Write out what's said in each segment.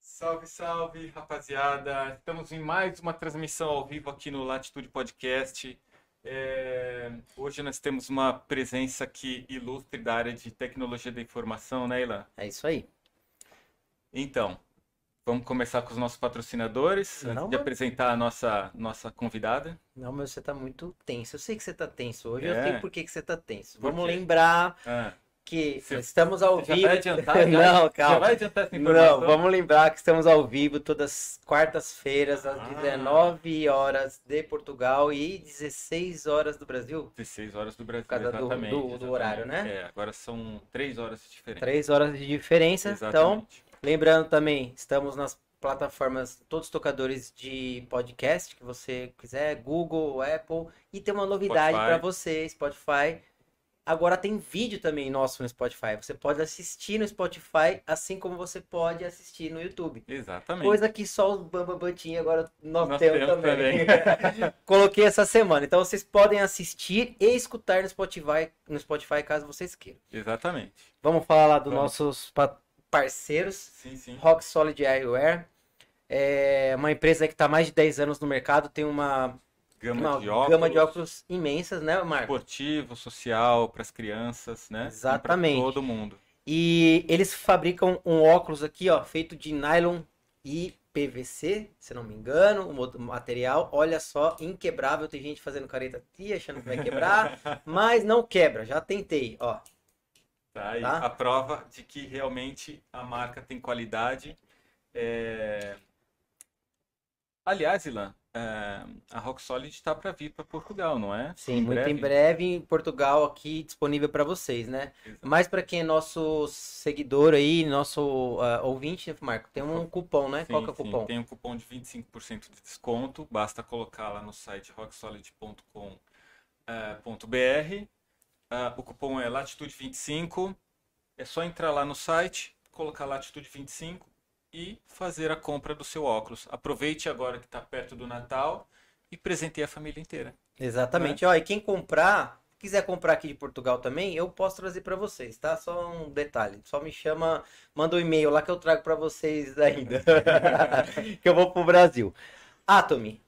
Salve, salve, rapaziada! Estamos em mais uma transmissão ao vivo aqui no Latitude Podcast. É, Hoje nós temos uma presença aqui ilustre da área de tecnologia da informação, né, Ilan? É isso aí. Então, vamos começar com os nossos patrocinadores, antes Não, de mano. apresentar a nossa, nossa convidada. Não, mas você tá muito tenso. Eu sei que você tá tenso hoje, eu É? sei por que que você tá tenso. Por Vamos quê? lembrar Ah, que Você- estamos ao vivo. vai adiantar? Não, Já calma. vai adiantar essa informação? Não, vamos lembrar que estamos ao vivo todas quartas-feiras, às Ah. 19 horas de Portugal e 16 horas do Brasil. 16 horas do Brasil, Por causa do- do- do horário, né? É, agora são 3 horas de diferença. 3 horas de diferença. Então, Exatamente. Lembrando também, estamos nas plataformas, todos os tocadores de podcast que você quiser, Google, Apple, e tem uma novidade para você, Spotify. Agora tem vídeo também nosso no Spotify. Você pode assistir no Spotify, assim como você pode assistir no YouTube. Exatamente. Coisa que só os Bambam tinha, agora nós, Nós temos, temos também. Coloquei essa semana. Então vocês podem assistir e escutar no Spotify, no Spotify caso vocês queiram. Exatamente. Vamos falar lá dos Vamos. nossos parceiros. Sim, sim. Rock Solid Eyewear. É uma empresa que está há mais de 10 anos no mercado, tem uma, Gama uma de óculos. gama de óculos imensas, né, Marco? Esportivo, social, para as crianças, né? Exatamente. Para todo mundo. E eles fabricam um óculos aqui, ó, feito de nylon e PVC, se não me engano, o material, olha só, inquebrável. Tem gente fazendo careta aqui, achando que vai quebrar, mas não quebra, já tentei, ó. Tá Tá? a prova de que realmente a marca tem qualidade. É... Aliás, Ilan, é, a Rock Solid está para vir para Portugal, não é? Sim, muito em breve em Portugal aqui disponível para vocês, né? Exato. Mas para quem é nosso seguidor aí, nosso ah, ouvinte, Marco, tem um cupom, né? Qual que é o Sim, cupom? Tem um cupom de 25% de desconto. Basta colocar lá no site rocksolid.com.br. Ah, o cupom é Latitude25. É só entrar lá no site, colocar Latitude25 e fazer a compra do seu óculos. Aproveite agora que está perto do Natal e presenteie a família inteira. Exatamente. Ó, e quem comprar, quiser comprar aqui de Portugal também, eu posso trazer para vocês, tá? Só um detalhe, só me chama, manda um e-mail lá que eu trago para vocês ainda. que eu vou pro Brasil. Atomy.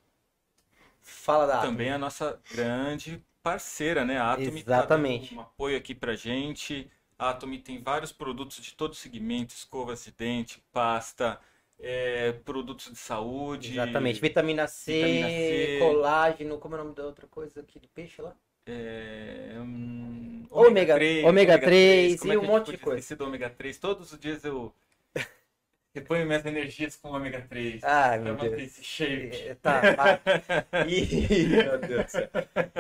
Fala da Atomy. Também a nossa grande parceira, né? A Atomy tá Exatamente. dando um apoio aqui pra gente. A Atomy tem vários produtos de todo segmento, escovas de dente, pasta, é, produtos de saúde. Exatamente. Vitamina C, Vitamina C. colágeno, como é o nome da outra coisa aqui do peixe lá? É, hum, Ômega- ômega 3 como é e que um monte de coisa. esquecer do ômega 3. Todos os dias eu reponho minhas energias com ômega 3. Ai, pra meu manter Deus. esse shape. É, Tá, vai. E, meu Deus do céu.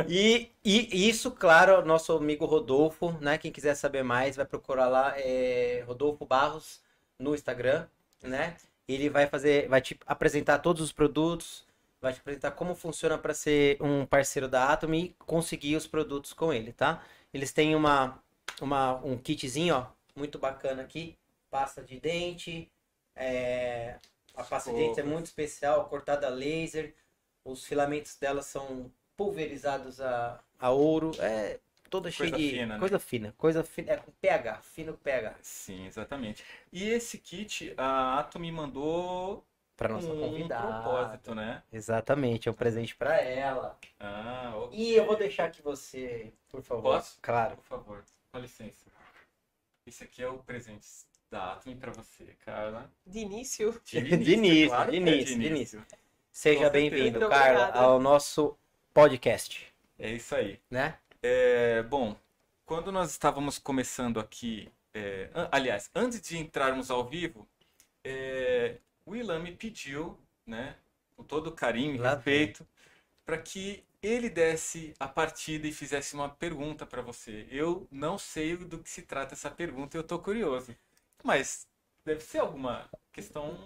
E, e isso, claro, nosso amigo Rodolfo, né? Quem quiser saber mais, vai procurar lá, é Rodolfo Barros no Instagram, né? Ele vai fazer, vai te apresentar todos os produtos, vai te apresentar como funciona para ser um parceiro da Atom e conseguir os produtos com ele, tá? Eles têm uma, uma um kitzinho, ó, muito bacana aqui, pasta de dente, é, a pasta de dente é muito especial, cortada a laser. Os filamentos dela são pulverizados a, a ouro. É toda cheia Coisa de fina, né? coisa fina, coisa fina, é com pH, fino pH. Sim, exatamente. E esse kit, a Atomy mandou Para nossa um convidada. propósito, né? Exatamente, é um presente para ela. Ah, ok. E eu vou deixar que você, por favor. Posso? Claro. Por favor, com licença. Esse aqui é o presente da Atomy pra você, Carla. De início, De início, claro de que é início, de início. Seja bem-vindo. Carla, Obrigada. ao nosso podcast, É isso aí. né? É, bom, quando nós estávamos começando aqui, é, aliás, antes de entrarmos ao vivo, é, o Ilan me pediu, né, com todo carinho e Lá respeito, para que ele desse a partida e fizesse uma pergunta para você. Eu não sei do que se trata essa pergunta, eu tô curioso. Mas deve ser alguma questão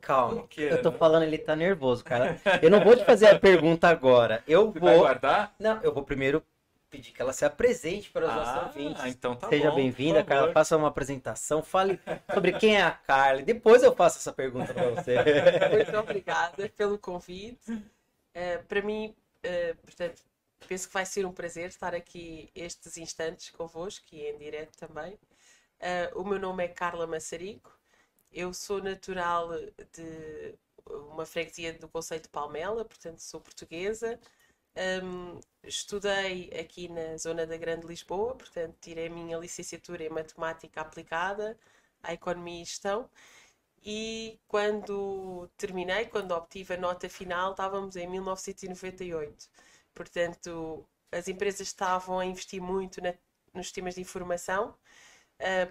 Calma. Eu tô né? falando, ele tá nervoso, cara. Eu não vou te fazer a pergunta agora. Eu Você vai vou. guardar? Não, eu vou primeiro pedir que ela se apresente para os nossos Ah, ouvintes. então tá Seja bem-vinda, Carla. Faça uma apresentação. Fale sobre quem é a Carla. Depois eu faço essa pergunta para você. muito obrigada pelo convite. Eh, para mim, eh, portanto, penso que vai ser um prazer estar aqui estes instantes convosco e em direto também. Uh, o meu nome é Carla Massarico, eu sou natural de uma freguesia do Conceito de Palmela, portanto sou portuguesa. Um, estudei aqui na zona da Grande Lisboa, portanto tirei a minha licenciatura em Matemática Aplicada à Economia e Gestão e quando terminei, quando obtive a nota final, estávamos em 1998. Portanto, as empresas estavam a investir muito na, nos sistemas de informação,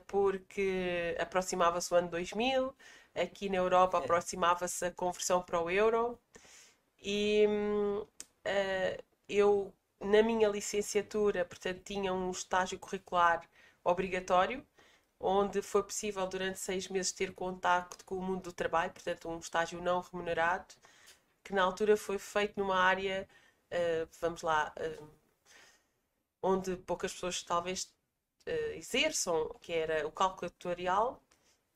porque aproximava-se o ano 2000, aqui na Europa é. aproximava-se a conversão para o euro, e uh, eu, na minha licenciatura, portanto, tinha um estágio curricular obrigatório, onde foi possível durante seis meses ter contacto com o mundo do trabalho, portanto, um estágio não remunerado, que na altura foi feito numa área, uh, vamos lá, onde poucas pessoas talvez uh, exerçam, que era o cálculo atuarial,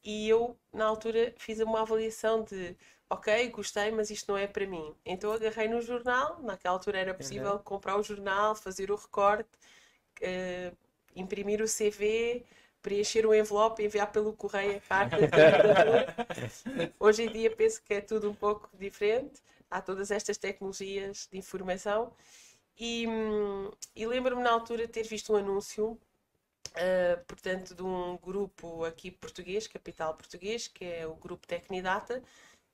e eu, na altura, fiz uma avaliação de ok, gostei, mas isto não é para mim. Então agarrei no jornal, naquela altura era possível uhum. comprar o jornal, fazer o recorte, imprimir o CV, preencher o envelope, enviar pelo correio a carta. Hoje em dia penso que é tudo um pouco diferente. Há todas estas tecnologias de informação. E, e lembro-me na altura ter visto um anúncio, uh, portanto, de um grupo aqui português, capital português, que é o grupo Tecnidata,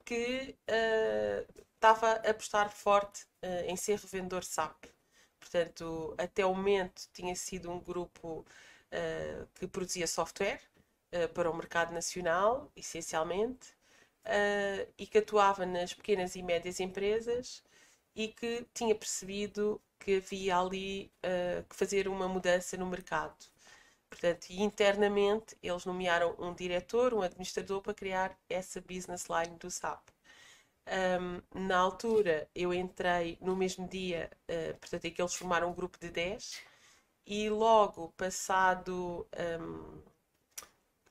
que uh, estava a apostar forte uh, em ser revendedor SAP. Portanto, até o momento tinha sido um grupo uh, que produzia software uh, para o mercado nacional, essencialmente, uh, e que atuava nas pequenas e médias empresas e que tinha percebido que havia ali que fazer uma mudança no mercado. Portanto, internamente eles nomearam um diretor, um administrador para criar essa business line do SAP. Um, na altura eu entrei no mesmo dia, uh, portanto, é que eles formaram um grupo de 10 e logo passado um,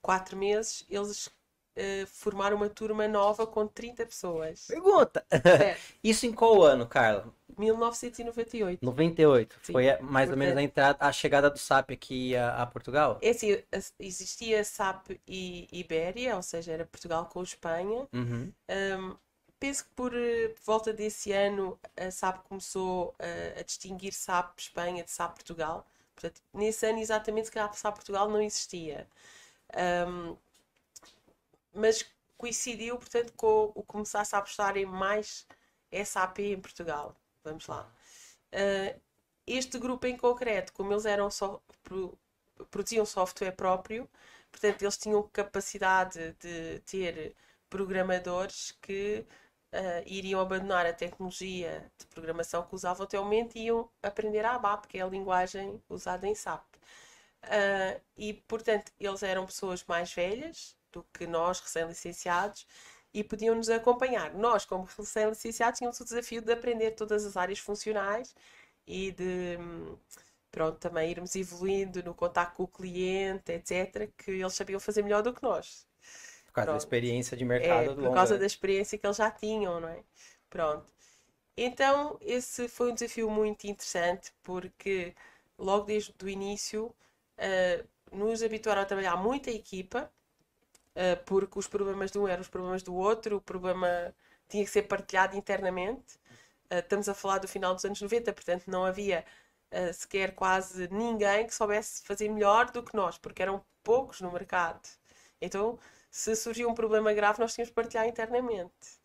quatro meses eles uh, formaram uma turma nova com 30 pessoas. Pergunta! É. Isso em qual ano, Carla? 1998. 98. Sim. Foi mais ou menos a entrada, a chegada do SAP aqui a, a Portugal? É assim, existia SAP e Ibéria, ou seja, era Portugal com Espanha. Uhum. Um, penso que por, por, eh, volta desse ano a SAP começou a, a distinguir SAP Espanha de SAP Portugal. Portanto, nesse ano exatamente se calhar passar Portugal não existia. Um, mas coincidiu, portanto, com o começar a apostar em mais SAP em Portugal. Vamos lá. Uh, este grupo em concreto, como eles eram só, produziam software próprio, portanto, eles tinham capacidade de ter programadores que uh, iriam abandonar a tecnologia de programação que usavam até o momento e iam aprender a ABAP, que é a linguagem usada em SAP. Uh, e, portanto, eles eram pessoas mais velhas do que nós, recém-licenciados, e podiam nos acompanhar. Nós, como recém-licenciados, tínhamos o desafio de aprender todas as áreas funcionais e de pronto, também irmos evoluindo no contato com o cliente, etc., que eles sabiam fazer melhor do que nós. Por causa Pronto. da experiência de mercado é, Por causa da experiência que eles já tinham, não é? Pronto. Então, esse foi um desafio muito interessante porque logo desde o início uh, nos habituaram a trabalhar muita equipa, uh, porque os problemas de um eram os problemas do outro, o problema tinha que ser partilhado internamente. Uh, estamos a falar do final dos anos 90, portanto não havia sequer quase ninguém que soubesse fazer melhor do que nós, porque eram poucos no mercado. Então se surgiu um problema grave, nós tínhamos de partilhar internamente.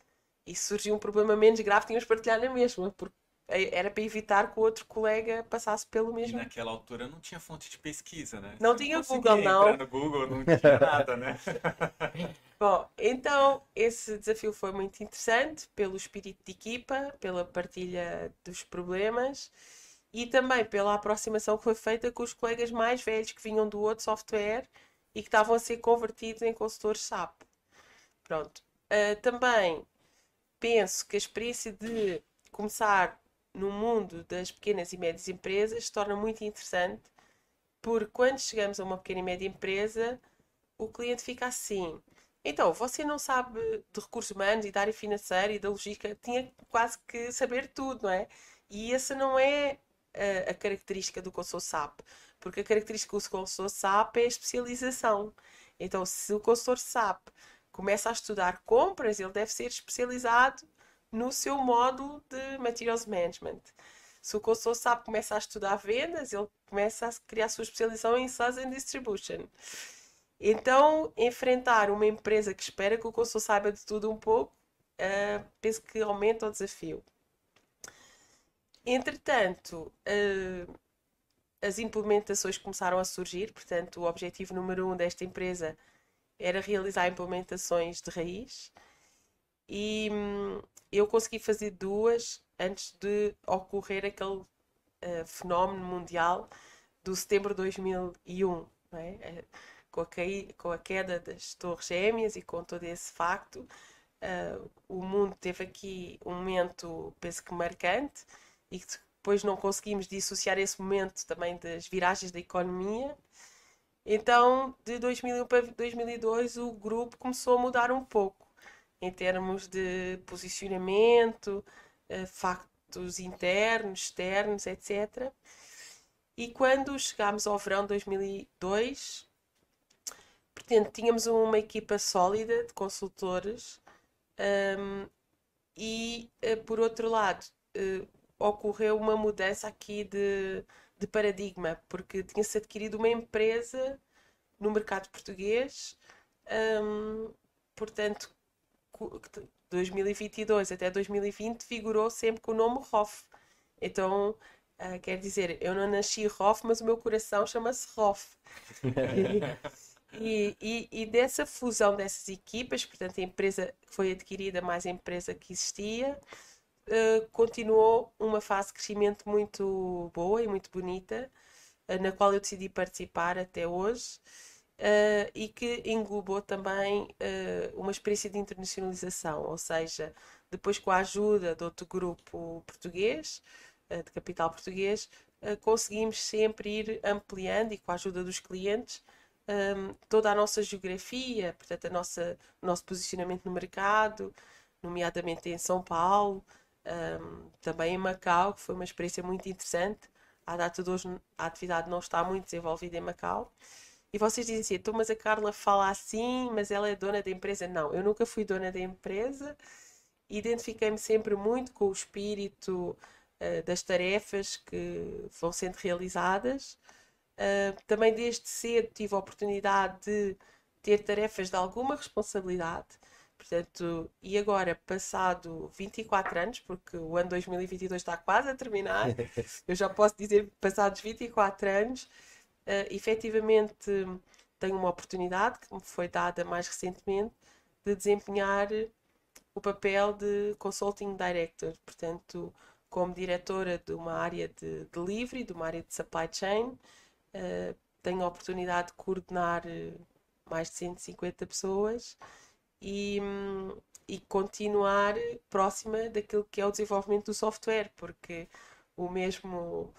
E se surgiu um problema menos grave, tínhamos de partilhar na mesma, porque era para evitar que o outro colega passasse pelo mesmo. E naquela altura não tinha fonte de pesquisa, né? Não Você tinha não Google, não. no Google, não tinha nada, né? Bom, então esse desafio foi muito interessante pelo espírito de equipa, pela partilha dos problemas e também pela aproximação que foi feita com os colegas mais velhos que vinham do outro software e que estavam a ser convertidos em consultores SAP. Pronto. Uh, também penso que a experiência de começar no mundo das pequenas e médias empresas se torna muito interessante, porque quando chegamos a uma pequena e média empresa, o cliente fica assim. Então, você não sabe de recursos humanos e da área financeira e da logística, tinha quase que saber tudo, não é? E essa não é a, a característica do consultor SAP? Porque a característica do consultor SAP é a especialização. Então, se o consultor SAP começa a estudar compras, ele deve ser especializado no seu módulo de Materials Management. Se o consultor SAP começa a estudar vendas, ele começa a criar a sua especialização em Sales and Distribution. Então, enfrentar uma empresa que espera que o consultor saiba de tudo um pouco, uh, penso que aumenta o desafio. Entretanto, uh, as implementações começaram a surgir, portanto, o objetivo número um desta empresa era realizar implementações de raiz e hum, eu consegui fazer duas antes de ocorrer aquele uh, fenómeno mundial do setembro de 2001, é? com, a com, a queda das Torres Gêmeas e com todo esse facto, uh, o mundo teve aqui um momento, penso que marcante, e que depois não conseguimos dissociar esse momento também das viragens da economia. Então, de 2001 para 2002, o grupo começou a mudar um pouco em termos de posicionamento, uh, factos internos, externos, etc. E quando chegámos ao verão de 2002, portanto, tínhamos uma equipa sólida de consultores um, e, uh, por outro lado, uh, ocorreu uma mudança aqui de, de paradigma, porque tinha-se adquirido uma empresa no mercado português, um, portanto, 2022 até 2020 figurou sempre com o nome ROF. Então, uh, quer dizer, eu não nasci ROF, mas o meu coração chama-se ROF. e, e, e, dessa fusão dessas equipas, portanto, a empresa que foi adquirida mais a empresa que existia, uh, continuou uma fase de crescimento muito boa e muito bonita, uh, na qual eu decidi participar até hoje uh, e que englobou também uh, uma experiência de internacionalização, ou seja, depois com a ajuda de outro grupo português, uh, de capital português, conseguimos sempre ir ampliando e com a ajuda dos clientes um, toda a nossa geografia, portanto, a nossa, o nosso posicionamento no mercado, nomeadamente em São Paulo, um, também em Macau, que foi uma experiência muito interessante. À data de hoje, a atividade não está muito desenvolvida em Macau. E vocês dizem assim, então, mas a Carla fala assim, mas ela é dona da empresa. Não, eu nunca fui dona da empresa. Identifiquei-me sempre muito com o espírito uh, das tarefas que vão sendo realizadas. Uh, também desde cedo tive a oportunidade de ter tarefas de alguma responsabilidade. Portanto, e agora, passado 24 anos, porque o ano 2022 está quase a terminar, eu já posso dizer, passados 24 anos, uh, efetivamente tenho uma oportunidade que me foi dada mais recentemente de desempenhar o papel de Consulting Director, portanto, como diretora de uma área de delivery, de uma área de supply chain, uh, tenho a oportunidade de coordenar eh, mais de 150 pessoas e, e continuar próxima daquilo que é o desenvolvimento do software, porque o mesmo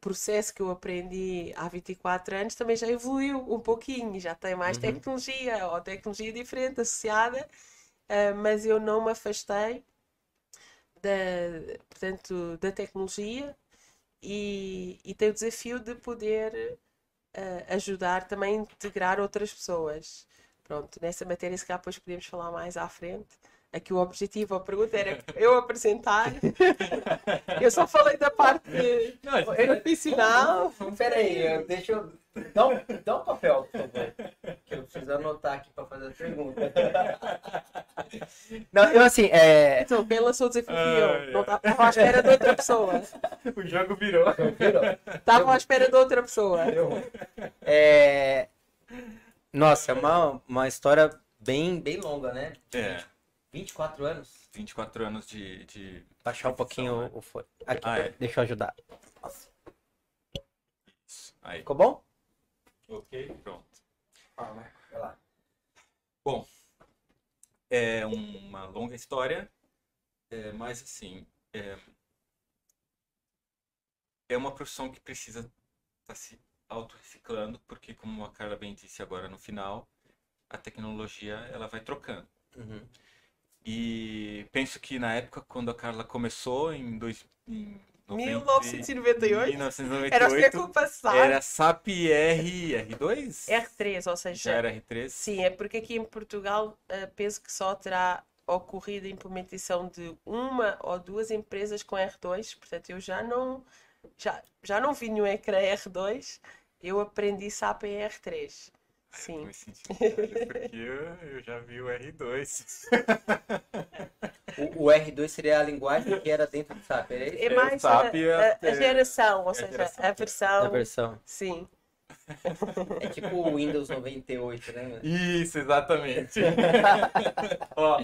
processo que eu aprendi há 24 anos também já evoluiu um pouquinho, já tem mais uhum. tecnologia ou tecnologia diferente associada, uh, mas eu não me afastei da, portanto, da tecnologia e, e tenho o desafio de poder uh, ajudar também a integrar outras pessoas. Pronto, nessa matéria se calhar depois podemos falar mais à frente. Aqui o objetivo, a pergunta era eu apresentar. eu só falei da parte não, profissional. Espera aí, deixa eu. Dá um, dá um papel, por favor. Que eu preciso anotar aqui para fazer a pergunta. Não, eu assim. É... Então, quem lançou o desafio eu. Não estava à espera de outra pessoa. O jogo virou. Estava à espera de outra pessoa. É... Nossa, é uma, uma história bem, bem longa, né? É. 24 anos? 24 anos de. de Baixar um pouquinho né? o fone. Aqui, ah, é. deixa eu ajudar. Isso. Aí. Ficou bom? Ok, pronto. Ah, vai lá. Bom, é uma longa história, é, mas assim, é, é uma profissão que precisa estar tá se auto-reciclando, porque como a Carla bem disse agora no final, a tecnologia ela vai trocando. Uhum. E penso que na época, quando a Carla começou, em, dois, em 1998? 1998. Era o século passado. Era SAP R, R2? R3, ou seja, Já era R3? sim, é porque aqui em Portugal eh, penso que só terá ocorrido a implementação de uma ou duas empresas com R2, portanto eu já não já, já não vi nenhum ecrã R2, eu aprendi SAP em R3. Sim. Me senti velho, porque eu, eu já vi o R2. O, o R2 seria a linguagem que era dentro do SAP, era isso? É mais a, SAP é- a- a geração, ou é a seja, geração. a versão. A versão. Sim. É tipo o Windows 98, né? Isso, exatamente. Ó,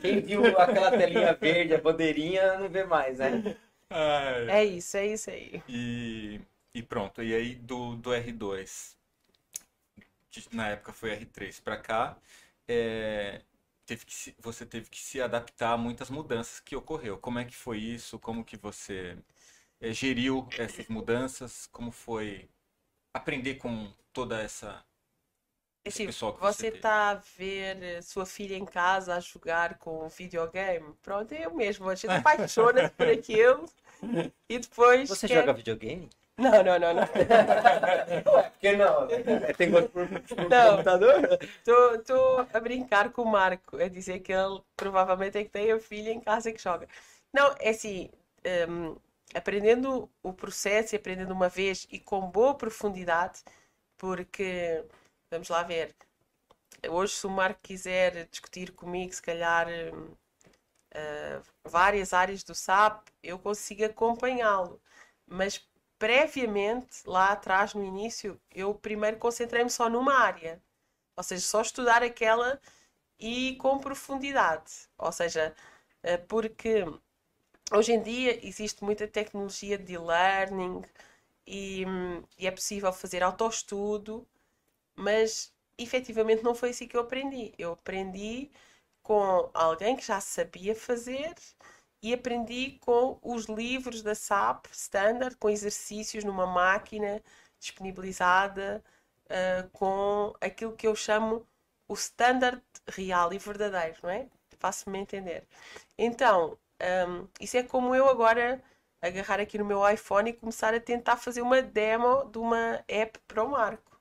Quem viu aquela telinha verde, a bandeirinha, não vê mais, né? ai. É isso, é isso aí. E, e pronto, e aí do, do R2, que na época foi R3 para cá, é, teve que se- você teve que se adaptar a muitas mudanças que ocorreu. Como é que foi isso? Como que você é, geriu essas mudanças? Como foi aprender com toda essa esse Assim, pessoal que você está a ver eh, sua filha em casa a jogar com um videogame? Pronto, é eu mesmo. A gente apaixona-se por aquilo e depois. Você quer- joga videogame? Não, não, não, não. Ué, por que não? Tem gosto por, por Não. computador? Estou a brincar com o Marco, a dizer que ele provavelmente é que tem a filha em casa que joga. Não, é assim, hum, aprendendo o processo e aprendendo uma vez e com boa profundidade, porque, vamos lá ver, hoje se o Marco quiser discutir comigo, se calhar, ah, várias áreas do SAP, eu consigo acompanhá-lo. Mas previamente, lá atrás, no início, eu primeiro concentrei-me só numa área. Ou seja, só estudar aquela e com profundidade. Ou seja, eh, porque hoje em dia existe muita tecnologia de e-learning e, hum, e é possível fazer autoestudo, mas efetivamente não foi assim que eu aprendi. Eu aprendi com alguém que já sabia fazer e aprendi com os livros da SAP Standard, com exercícios numa máquina disponibilizada, uh, com aquilo que eu chamo o standard real e verdadeiro, não é? Faço-me entender. Então, um, isso é como eu agora agarrar aqui no meu iPhone e começar a tentar fazer uma demo de uma app para o Marco.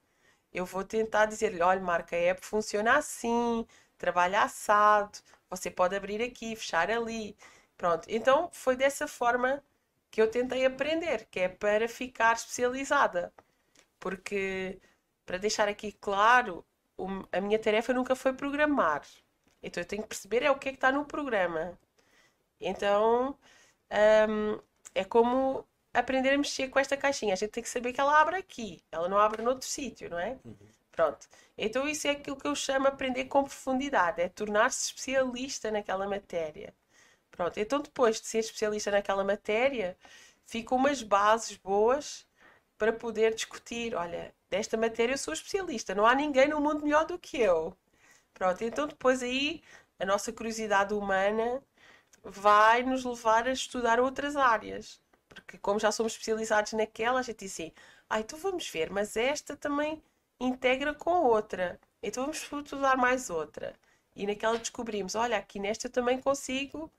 Eu vou tentar dizer-lhe, olha, Marco, a app funciona assim, trabalha assado, você pode abrir aqui, fechar ali. Pronto, então foi dessa forma que eu tentei aprender, que é para ficar especializada. Porque, para deixar aqui claro, a minha tarefa nunca foi programar. Então eu tenho que perceber é o que é que está no programa. Então, hum, é como aprender a mexer com esta caixinha. A gente tem que saber que ela abre aqui, ela não abre noutro sítio, não é? Pronto. Então isso é aquilo que eu chamo aprender com profundidade, é tornar-se especialista naquela matéria. Pronto. Então depois de ser especialista naquela matéria, ficam umas bases boas para poder discutir. Olha, desta matéria eu sou especialista, não há ninguém no mundo melhor do que eu. Pronto. Então depois aí a nossa curiosidade humana vai nos levar a estudar outras áreas. Porque como já somos especializados naquela, a gente diz assim, ah, então vamos ver, mas esta também integra com outra. Então vamos estudar mais outra. E naquela descobrimos, olha, aqui nesta eu também consigo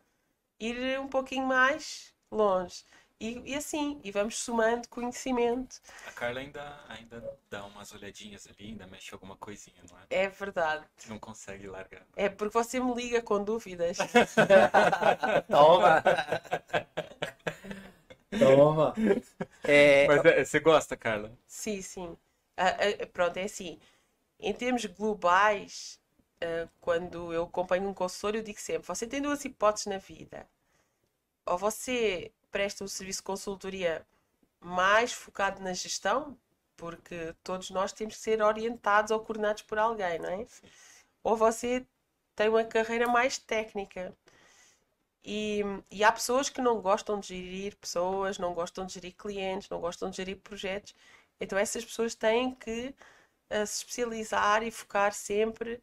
ir um pouquinho mais longe. E, e assim, e vamos somando conhecimento. A Carla ainda, ainda dá umas olhadinhas ali, ainda mexe alguma coisinha, não é? É verdade. Não consegue largar. É porque você me liga com dúvidas. Toma! Toma! É, Mas é, você gosta, Carla? Sim, sim. Ah, ah, pronto, é assim. Em termos globais, ah, quando eu acompanho um consultor, eu digo sempre: você tem duas hipóteses na vida. Ou você presta um serviço de consultoria mais focado na gestão, porque todos nós temos que ser orientados ou coordenados por alguém, não é? Ou você tem uma carreira mais técnica. E, e há pessoas que não gostam de gerir pessoas, não gostam de gerir clientes, não gostam de gerir projetos. Então essas pessoas têm que eh, se especializar e focar sempre,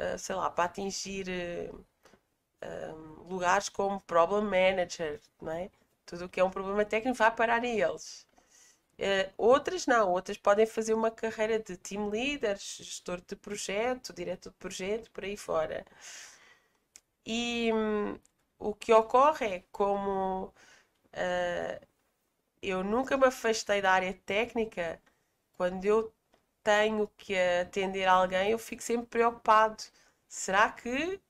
eh, sei lá, para atingir um, lugares como problem manager, não é? Tudo o que é um problema técnico vai parar a eles. Eh, outras não, outras podem fazer uma carreira de team leader, gestor de projeto, diretor de projeto, por aí fora. E hum, o que ocorre é como ah, eu nunca me afastei da área técnica. Quando eu tenho que atender alguém, eu fico sempre preocupado. Será que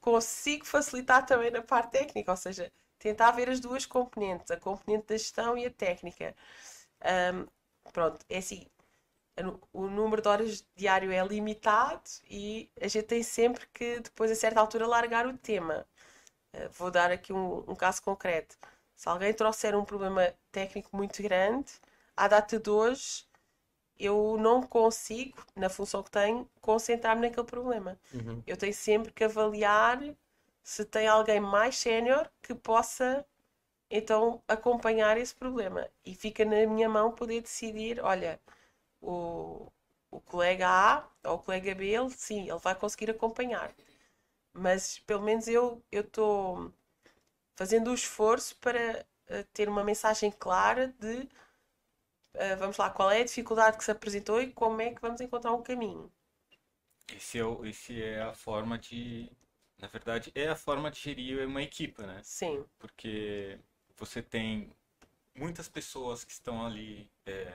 consigo facilitar também na parte técnica? Ou seja, tentar ver as duas componentes, a componente da gestão e a técnica. Um, pronto, é assim, o número de horas diário é limitado e a gente tem sempre que, depois, a certa altura, largar o tema. Uh, vou dar aqui um, um, caso concreto. Se alguém trouxer um problema técnico muito grande, à data de hoje, eu não consigo, na função que tenho, concentrar-me naquele problema. Uhum. Eu tenho sempre que avaliar se tem alguém mais sénior que possa então acompanhar esse problema. E fica na minha mão poder decidir, olha, o, o colega A ou o colega B, ele, sim, ele vai conseguir acompanhar. Mas pelo menos eu estou fazendo o esforço para uh, ter uma mensagem clara de uh, vamos lá, qual é a dificuldade que se apresentou e como é que vamos encontrar um caminho. Esse é, o, esse é a forma de na verdade, é a forma de gerir uma equipe, né? Sim. Porque você tem muitas pessoas que estão ali é,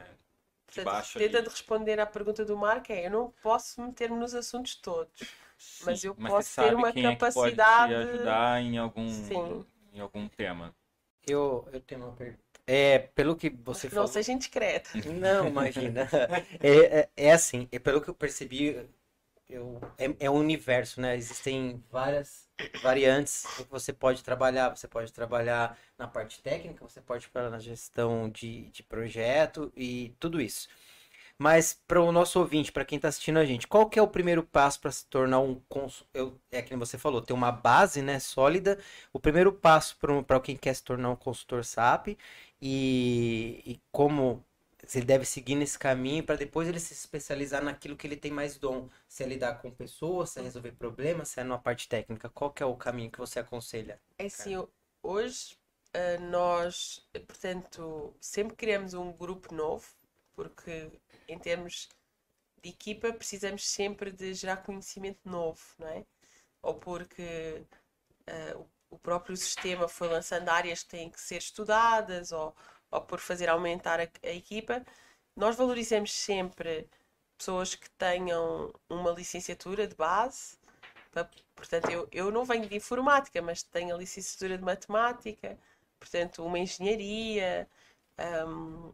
debaixo. Tenta de responder à pergunta do Marco é: eu não posso meter-me nos assuntos todos, Sim, mas eu mas posso ter uma capacidade. É que pode te ajudar em algum, Sim. em algum tema. Eu, eu tenho uma pergunta. É, pelo que você não falou. Não seja indiscreto. Não, imagina. é, é, é assim, é pelo que eu percebi, eu, é, é um universo, né? Existem várias variantes que você pode trabalhar. Você pode trabalhar na parte técnica, você pode trabalhar na gestão de, de projeto e tudo isso. Mas para o nosso ouvinte, para quem está assistindo a gente, qual que é o primeiro passo para se tornar um consultor? É que você falou, ter uma base né, sólida. O primeiro passo para quem quer se tornar um consultor SAP e, e como ele deve seguir nesse caminho para depois ele se especializar naquilo que ele tem mais dom. Se é lidar com pessoas, se é resolver problemas, se é na parte técnica. Qual que é o caminho que você aconselha? É assim, hoje uh, nós, portanto, sempre criamos um grupo novo, porque em termos de equipa precisamos sempre de gerar conhecimento novo, não é? Ou porque uh, o próprio sistema foi lançando áreas que têm que ser estudadas, ou ou por fazer aumentar a, a equipa, nós valorizamos sempre pessoas que tenham uma licenciatura de base. Portanto, eu, eu não venho de informática, mas tenho a licenciatura de matemática, portanto, uma engenharia. Um,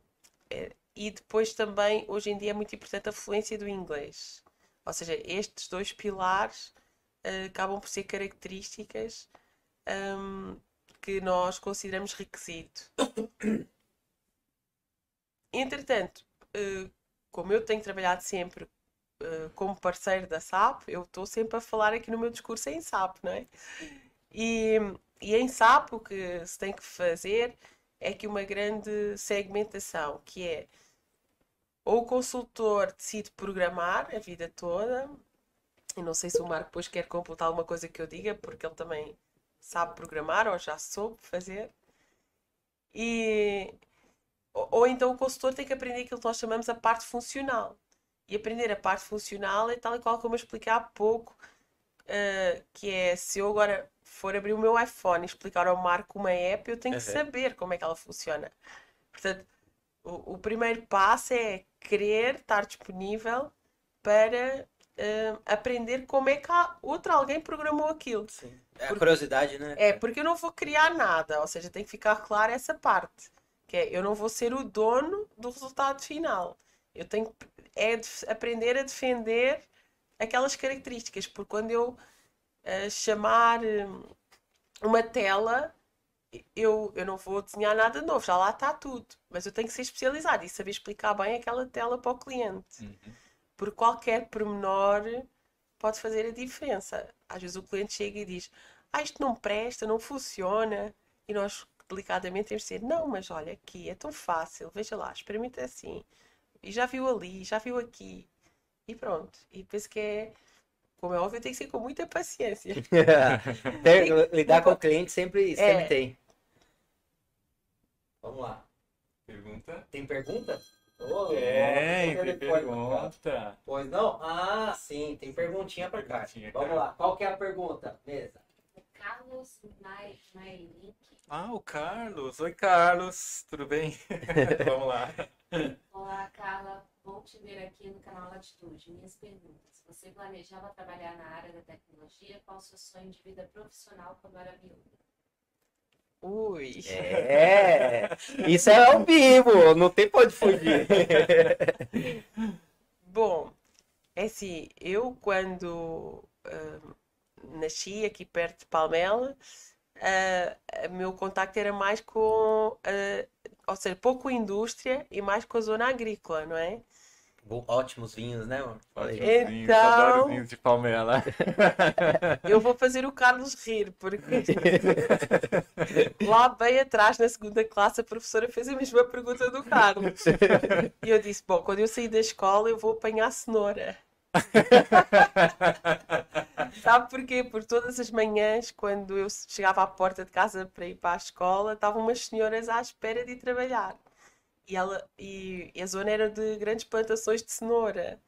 é, e depois também, hoje em dia, é muito importante a fluência do inglês. Ou seja, estes dois pilares uh, acabam por ser características um, que nós consideramos requisito. Entretanto, eh, como eu tenho trabalhado sempre eh, como parceiro da SAP, eu estou sempre a falar aqui no meu discurso em SAP, não é? E, e em SAP o que se tem que fazer é que uma grande segmentação, que é ou o consultor decide programar a vida toda, e não sei se o Marco depois quer completar alguma coisa que eu diga, porque ele também sabe programar ou já soube fazer. E, ou, então o consultor tem que aprender aquilo que nós chamamos a parte funcional. E aprender a parte funcional é tal e qual como eu expliquei há pouco, uh, que é se eu agora for abrir o meu iPhone e explicar ao Marco uma app, eu tenho que saber como é que ela funciona. Portanto, o, o primeiro passo é querer estar disponível para uh, aprender como é que outro alguém programou aquilo. Sim. É a curiosidade, né? É, porque eu não vou criar nada, ou seja, tem que ficar claro essa parte. Que é, eu não vou ser o dono do resultado final. Eu tenho que é de aprender a defender aquelas características, porque quando eu uh, chamar hum, uma tela, eu, eu não vou desenhar nada novo, já lá está tudo. Mas eu tenho que ser especializado e saber explicar bem aquela tela para o cliente. Uhum. Porque qualquer pormenor pode fazer a diferença. Às vezes o cliente chega e diz: Ah, isto não presta, não funciona. E nós delicadamente temos de dizer, não, mas olha aqui, é tão fácil, veja lá, experimenta assim. E já viu ali, já viu aqui. E pronto. E penso que é, como é óbvio, tem que ser com muita paciência. tem, lidar com o cliente sempre, sempre é. tem. Vamos lá. Pergunta? Tem pergunta? Oh, tem, tem pergunta. Pois não? Ah, sim, tem perguntinha pra cá. Vamos lá, qual que é a pergunta? Mesa. Carlos Nairink. Ah, o Carlos. Oi, Carlos. Tudo bem? Vamos lá. Olá, Carla. Bom te ver aqui no canal Latitude. Minhas perguntas. Você planejava trabalhar na área da tecnologia? Qual o seu sonho de vida profissional quando era viúva? Ui. É, isso é ao vivo, não tem pra onde fugir. Bom, é assim, eu quando ah, nasci aqui perto de Palmela, uh, meu contacto era mais com, uh, ou seja, pouco indústria e mais com a zona agrícola, não é? Ótimos vinhos, né? mano? Ótimos Então- vinhos, adoro vinhos de Palmela. Eu vou fazer o Carlos rir, porque lá bem atrás, na segunda classe, a professora fez a mesma pergunta do Carlos. E eu disse: Bom, quando eu sair da escola, eu vou apanhar cenoura. Sabe porquê? Porque todas as manhãs, quando eu chegava à porta de casa para ir para a escola, estavam umas senhoras à espera de ir trabalhar. E, ela, e a zona era de grandes plantações de cenoura.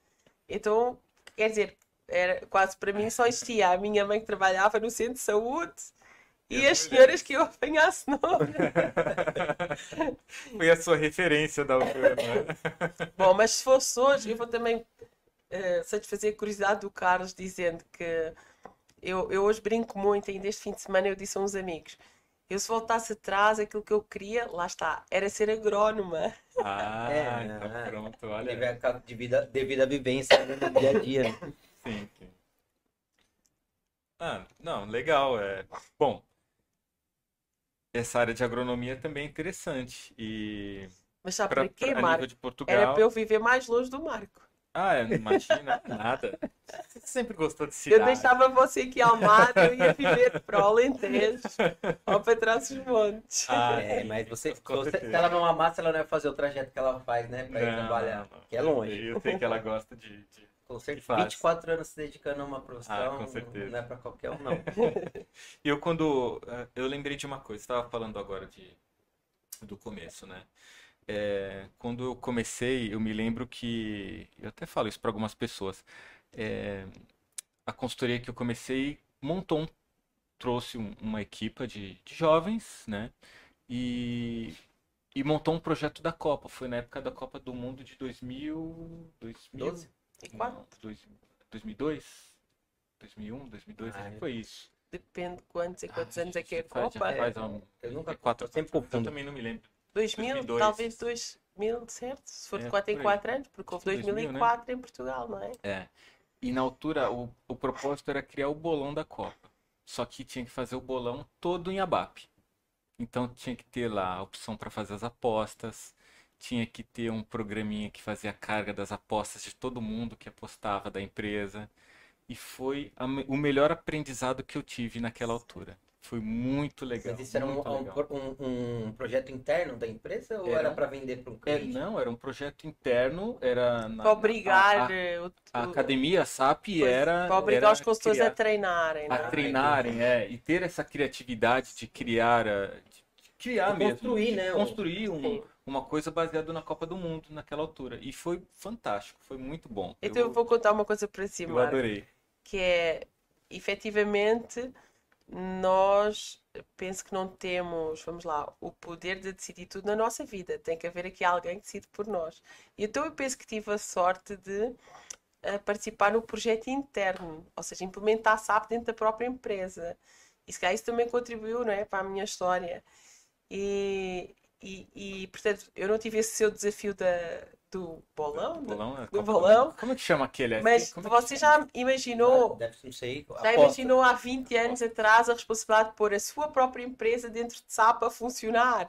Então, quer dizer, era quase para mim só existia a minha mãe que trabalhava no centro de saúde e as senhoras que eu apanhar cenoura. Foi a sua referência da altura, né? Bom, mas se fosse hoje, eu vou também eh, satisfazer a curiosidade do Carlos dizendo que eu, eu hoje brinco muito, ainda este fim de semana eu disse a uns amigos, eu se voltasse atrás, aquilo que eu queria, lá está, era ser agrónoma. Ah, É, então né? pronto, olha. Teve a devido, devido à vivência no dia a dia. né? Sim, sim. Ah, não, legal. É... Bom, essa área de agronomia também é interessante. E Mas sabe pra, para quê, Marco? nível de Era para eu viver mais longe do Marco. Ah, é, imagina, nada. Você sempre gostou de Eu cidade. deixava você aqui ao mar, eu ia viver para o Alentejo ou para Trás-os-Montes. Ah, É, sim, mas você, você- se ela não amasse, ela não ia fazer o trajeto que ela faz, né? Pra ir Não, trabalhar. não, não. Que é longe. Eu sei que ela gosta de. de- Com certeza. faz. 24 anos se dedicando a uma profissão. Ah, com certeza. Não é pra qualquer um, não. E eu quando. eh, Eu lembrei de uma coisa, estava falando agora de, do começo, né? É, quando eu comecei, eu me lembro que. Eu até falo isso para algumas pessoas. é, a consultoria que eu comecei montou um, trouxe um- uma equipa de, de jovens, né? E, e montou um projeto da Copa. Foi na época da Copa do Mundo de 2000. 2000 12? E quatro? não, dois- 2002? 2001, 2002, acho Ah, que foi isso. Depende de quantos e quantos anos é que é a faz- Copa. faz um- Eu nunca- quatro, eu sempre eu confundo. também não me lembro. 2000, 2002. talvez 2000, certo? Se for de É, 4 em por aí. 4 anos, porque houve 2000, né? 2004 em Portugal, não é? É. E na altura, o, o propósito era criar o bolão da Copa. Só que tinha que fazer o bolão todo em ABAP. Então tinha que ter lá a opção para fazer as apostas, tinha que ter um programinha que fazia a carga das apostas de todo mundo que apostava da empresa. E foi a o melhor aprendizado que eu tive naquela altura. Foi muito legal. Mas isso era um, um, um- um projeto interno da empresa ou Era era pra vender para um É, cliente? não, era um projeto interno, era na, Para obrigar, a- a- eh, o- A academia, a SAP, pois, era, para obrigar era os consultores criar- a treinarem, não a é? treinarem, é, e ter essa criatividade de criar, a- de de criar De mesmo, construir, de né, o- construir um- Sim. uma coisa baseada na Copa do Mundo naquela altura. E foi fantástico, foi muito bom. Então eu vou contar uma coisa para si, eu adorei. que é, efetivamente, nós penso que não temos, vamos lá, o poder de decidir tudo na nossa vida. Tem que haver aqui alguém que decide por nós. E Então eu penso que tive a sorte de eh, participar no projeto interno, ou seja, implementar SAP dentro da própria empresa. E se calhar isso também contribuiu, não é, para a minha história. E, e, e, portanto, eu não tive esse seu desafio da, do bolão, da- Bolão, é, do Copa- bolão, Como é que chama aquele? É, mas como é você já imaginou já aposta. imaginou há 20 anos atrás a responsabilidade de pôr a sua própria empresa dentro de SAP a funcionar?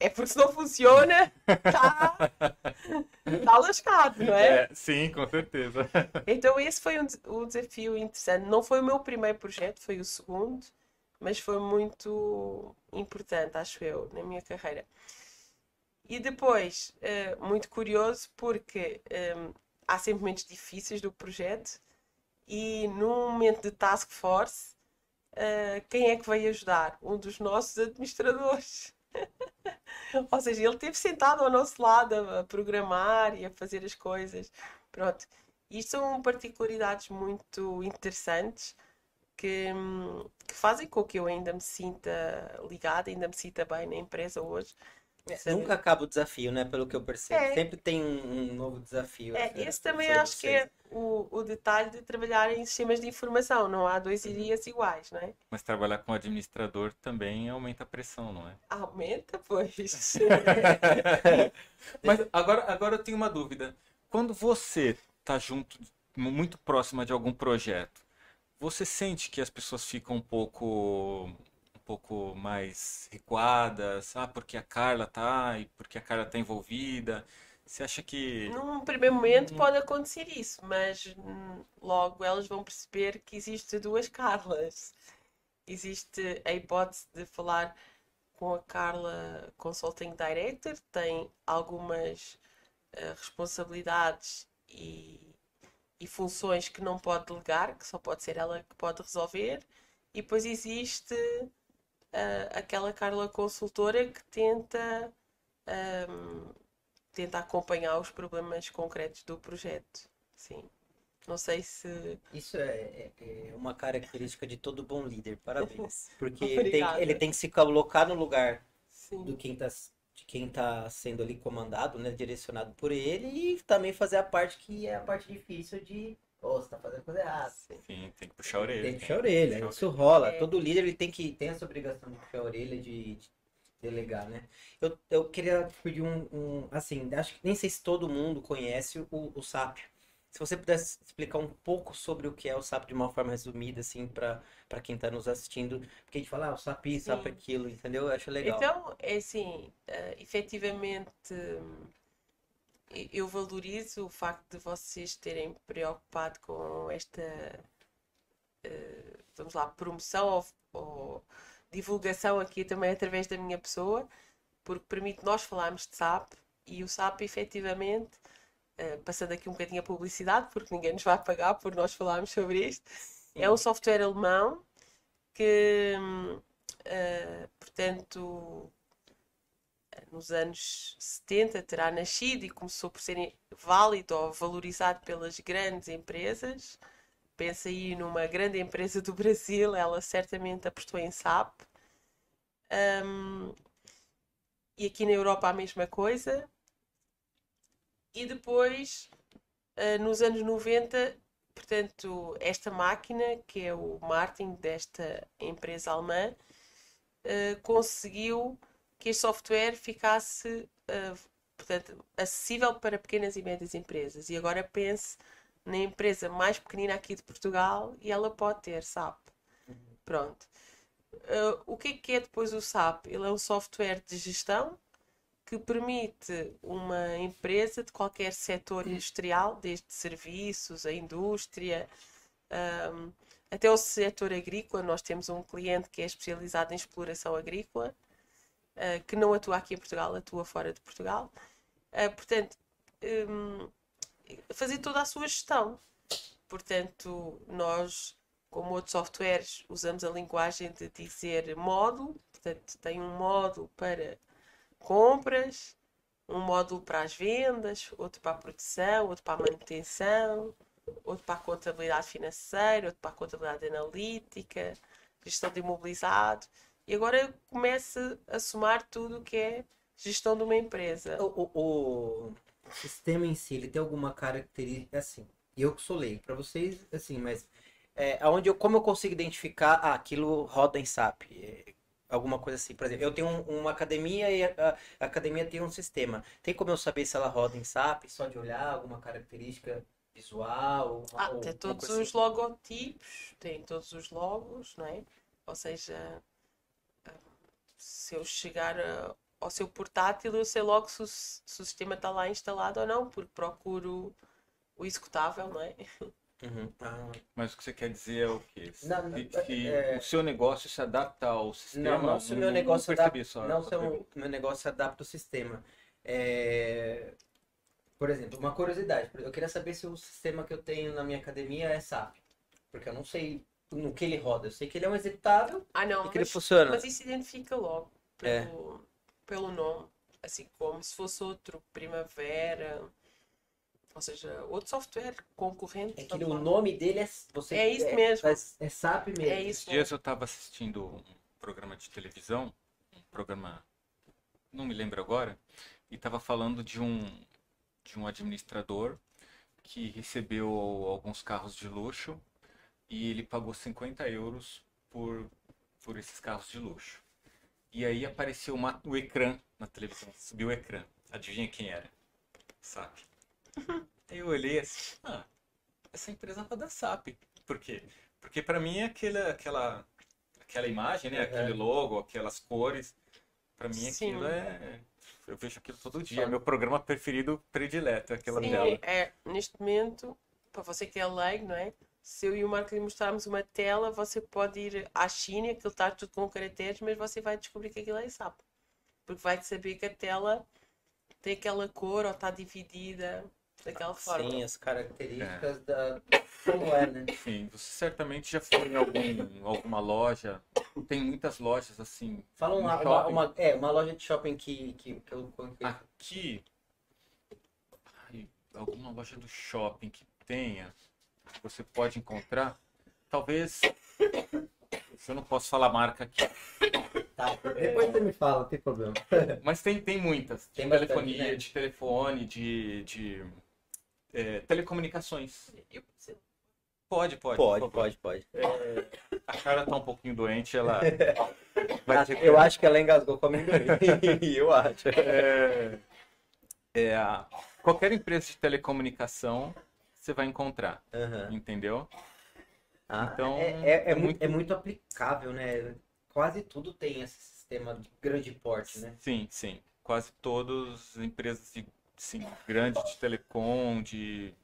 É porque se não funciona, está tá lascado, não é? É, sim, com certeza. Então esse foi um, um desafio interessante. Não foi o meu primeiro projeto, foi o segundo, mas foi muito importante, acho eu, na minha carreira. E depois, eh, muito curioso, porque ehm, há sempre momentos difíceis do projeto e num momento de task force, eh, quem é que veio ajudar? Um dos nossos administradores. Ou seja, ele esteve sentado ao nosso lado a, a programar e a fazer as coisas. Pronto. Isto são particularidades muito interessantes que, hum, que fazem com que eu ainda me sinta ligada, ainda me sinta bem na empresa hoje. Sabe? Nunca acaba o desafio, né? Pelo que eu percebo. É. Sempre tem um, um novo desafio. É, esse também acho que é o, o detalhe de trabalhar em sistemas de informação. Não há dois dias iguais, não é? Mas trabalhar com administrador também aumenta a pressão, não é? Aumenta, pois. Mas agora, agora eu tenho uma dúvida. Quando você está junto, muito próxima de algum projeto, você sente que as pessoas ficam um pouco, pouco mais recuadas? Ah, porque a Carla tá e porque a Carla tá envolvida? Você acha que Num primeiro momento pode acontecer isso, mas hum, logo elas vão perceber que existe duas Carlas. Existe a hipótese de falar com a Carla Consulting Director, tem algumas eh, responsabilidades e, e funções que não pode delegar, que só pode ser ela que pode resolver, e depois existe eh, aquela Carla consultora que tenta. hum, tenta acompanhar os problemas concretos do projeto. Sim. Não sei se. Isso é, é- é uma característica de todo bom líder. Parabéns. Porque ele tem, ele tem que se colocar no lugar Sim. do quem tá, de quem tá sendo ali comandado, né? Direcionado por ele e também fazer a parte que é a parte difícil de. Ô, você tá fazendo coisa errada. Sim. Tem que puxar a orelha. Tem que puxar a orelha, Puxar a isso rola. É. Todo líder ele tem que tem essa obrigação de puxar a orelha, de, de delegar, né? Eu, eu queria pedir um, um, assim, acho que nem sei se todo mundo conhece o, o SAP. Se você pudesse explicar um pouco sobre o que é o SAP de uma forma resumida, assim, para para quem está nos assistindo, porque a gente fala, ah, o SAP SAP aquilo, entendeu? Eu acho legal. Então, é assim, eh, efetivamente, hum, eu valorizo o facto de vocês terem preocupado com esta, eh, vamos lá, promoção ou, ou divulgação aqui também através da minha pessoa, porque permite nós falarmos de SAP e o SAP efetivamente, eh, passando aqui um bocadinho a publicidade, porque ninguém nos vai pagar por nós falarmos sobre isto, é um software alemão que, eh, portanto, nos anos 70 terá nascido e começou por ser válido ou valorizado pelas grandes empresas. Pensa aí numa grande empresa do Brasil, ela certamente apostou em SAP. Hum, e aqui na Europa a mesma coisa. E depois, eh, nos anos 90, portanto, esta máquina, que é o Martin desta empresa alemã, eh, conseguiu que este software ficasse, eh, portanto, acessível para pequenas e médias empresas. E agora pense na empresa mais pequenina aqui de Portugal e ela pode ter SAP. Pronto. Eh, o que é que é depois o SAP? Ele é um software de gestão que permite uma empresa de qualquer setor industrial, desde serviços, a indústria, ahm, até o setor agrícola. Nós temos um cliente que é especializado em exploração agrícola, ah, que não atua aqui em Portugal, atua fora de Portugal. Ah, portanto, hum, fazer toda a sua gestão. Portanto, nós, como outros softwares, usamos a linguagem de dizer módulo. Portanto, tem um módulo para compras, um módulo para as vendas, outro para a produção, outro para a manutenção, outro para a contabilidade financeira, outro para a contabilidade analítica, gestão de imobilizado. E agora começa a somar tudo que é gestão de uma empresa. O, o- o sistema em si, ele tem alguma característica, assim, eu que sou leigo, para vocês, assim, mas é, aonde eu, como eu consigo identificar, ah, aquilo roda em SAP, é, alguma coisa assim, por exemplo, eu tenho um- uma academia e a, a academia tem um sistema, tem como eu saber se ela roda em SAP, só de olhar, alguma característica visual? Ah, ou tem uma todos os assim? logotipos, tem todos os logos, não é? Ou seja, ah, se eu chegar a- ao seu portátil, eu sei logo se o, se o sistema está lá instalado ou não, porque procuro o executável, não é? Uhum. Ah, Mas o que você quer dizer é o quê? Se, Não, não, se é- o seu negócio se adapta ao sistema? Não, não se o meu negócio não adapta, só- não só se o meu negócio adapta o sistema. É, Por exemplo, uma curiosidade, eu queria saber se o sistema que eu tenho na minha academia é SAP, porque eu não sei no que ele roda, eu sei que ele é um executável Ah, não, e que ele mas, funciona. mas isso identifica logo É. pelo, pelo nome, assim como se fosse outro, Primavera. ou seja, outro software concorrente. É que o nome dele é. Você, É isso mesmo. É, é SAP mesmo. É Esses isso. dias eu estava assistindo um programa de televisão, um programa, não me lembro agora, e estava falando de um, de um administrador que recebeu alguns carros de luxo e ele pagou 50 euros por, por esses carros de luxo. E aí apareceu uma, o ecrã na televisão, subiu o ecrã. Adivinha quem era? SAP. Aí eu olhei assim, ah, essa empresa vai da SAP. Por quê? Porque para mim é aquela, aquela, aquela imagem, né? Uhum. Aquele logo, aquelas cores. Para mim Sim. aquilo é. Eu vejo aquilo todo dia. É meu programa preferido predileto, é aquela Sim, tela. é, neste momento, para você que é leigo, não é? Se eu e o Marco lhe mostrarmos uma tela, você pode ir à China, aquilo está tudo com caracteres, mas você vai descobrir que aquilo é SAP. Porque vai saber que a tela tem aquela cor ou está dividida daquela forma. Sim, as características da. Como é, né? Sim, você certamente já foi em algum, alguma loja. Tem muitas lojas assim. Fala uma, uma, shopping. uma- é, uma loja de shopping que, que, que eu que- Aqui. ai, alguma loja do shopping que tenha. Você pode encontrar. Talvez. Eu não posso falar marca aqui. Tá, depois você me fala, não tem problema. Mas tem, tem muitas. Tem de bastante, telefonia, né? de telefone, de, de é, telecomunicações. Eu- Pode, pode. Pode, pode, pode. A cara tá um pouquinho doente, ela. vai Ah, ter Eu acho que ela engasgou com a amendoim. eu acho. É, é a- qualquer empresa de telecomunicação você vai encontrar, Aham. entendeu? Ah, Então, é, é, é, é muito, é muito aplicável, né? Quase tudo tem esse sistema de grande porte, né? Sim, sim. Quase todas as empresas de, sim, grandes de telecom, de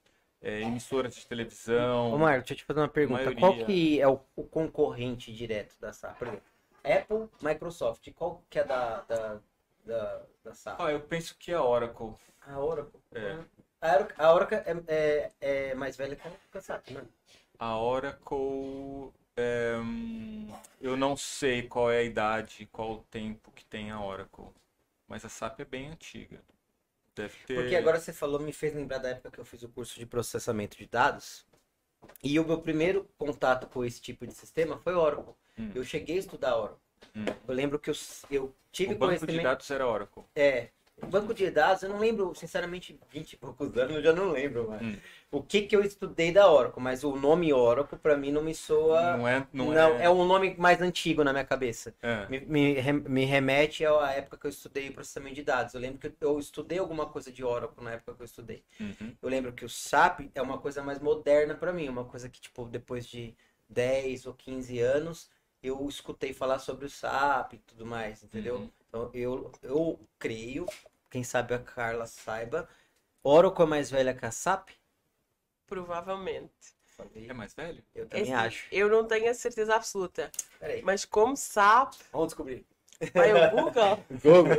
é, emissoras de televisão. Ô, Marco, deixa eu te fazer uma pergunta. maioria. Qual que é o, o concorrente direto da SAP? Por exemplo, Apple, Microsoft. Qual que é da, da, da, da SAP? Ah, eu penso que a Oracle. A Oracle. É. A Oracle, a Oracle é, é, é mais velha que a- SAP, né? A Oracle. é, eu não sei qual é a idade, qual o tempo que tem a Oracle. Mas a SAP é bem antiga. Deve ter. Porque agora você falou, me fez lembrar da época que eu fiz o curso de processamento de dados. E o meu primeiro contato com esse tipo de sistema foi Oracle. Hum. Eu cheguei a estudar Oracle. Hum. Eu lembro que eu, eu tive O banco de conhecimento. dados era Oracle. É, banco de dados, eu não lembro, sinceramente, 20 e poucos anos, eu já não lembro mais. Hum. O que que eu estudei da Oracle, mas o nome Oracle pra mim não me soa. Não é. Não, Não, é, é um nome mais antigo na minha cabeça. é. Me, me, me remete à época que eu estudei processamento de dados. Eu lembro que eu estudei alguma coisa de Oracle na época que eu estudei. Uhum. Eu lembro que o SAP é uma coisa mais moderna pra mim, uma coisa que, tipo, depois de 10 ou 15 anos, eu escutei falar sobre o SAP e tudo mais, entendeu? Uhum. Então, eu, eu creio, quem sabe a Carla saiba, Oracle é mais velha que a SAP? Provavelmente. É mais velho? Eu também assim, acho. Eu não tenho a certeza absoluta. Peraí, Mas como sabe, vamos descobrir. vai ao Google. Google.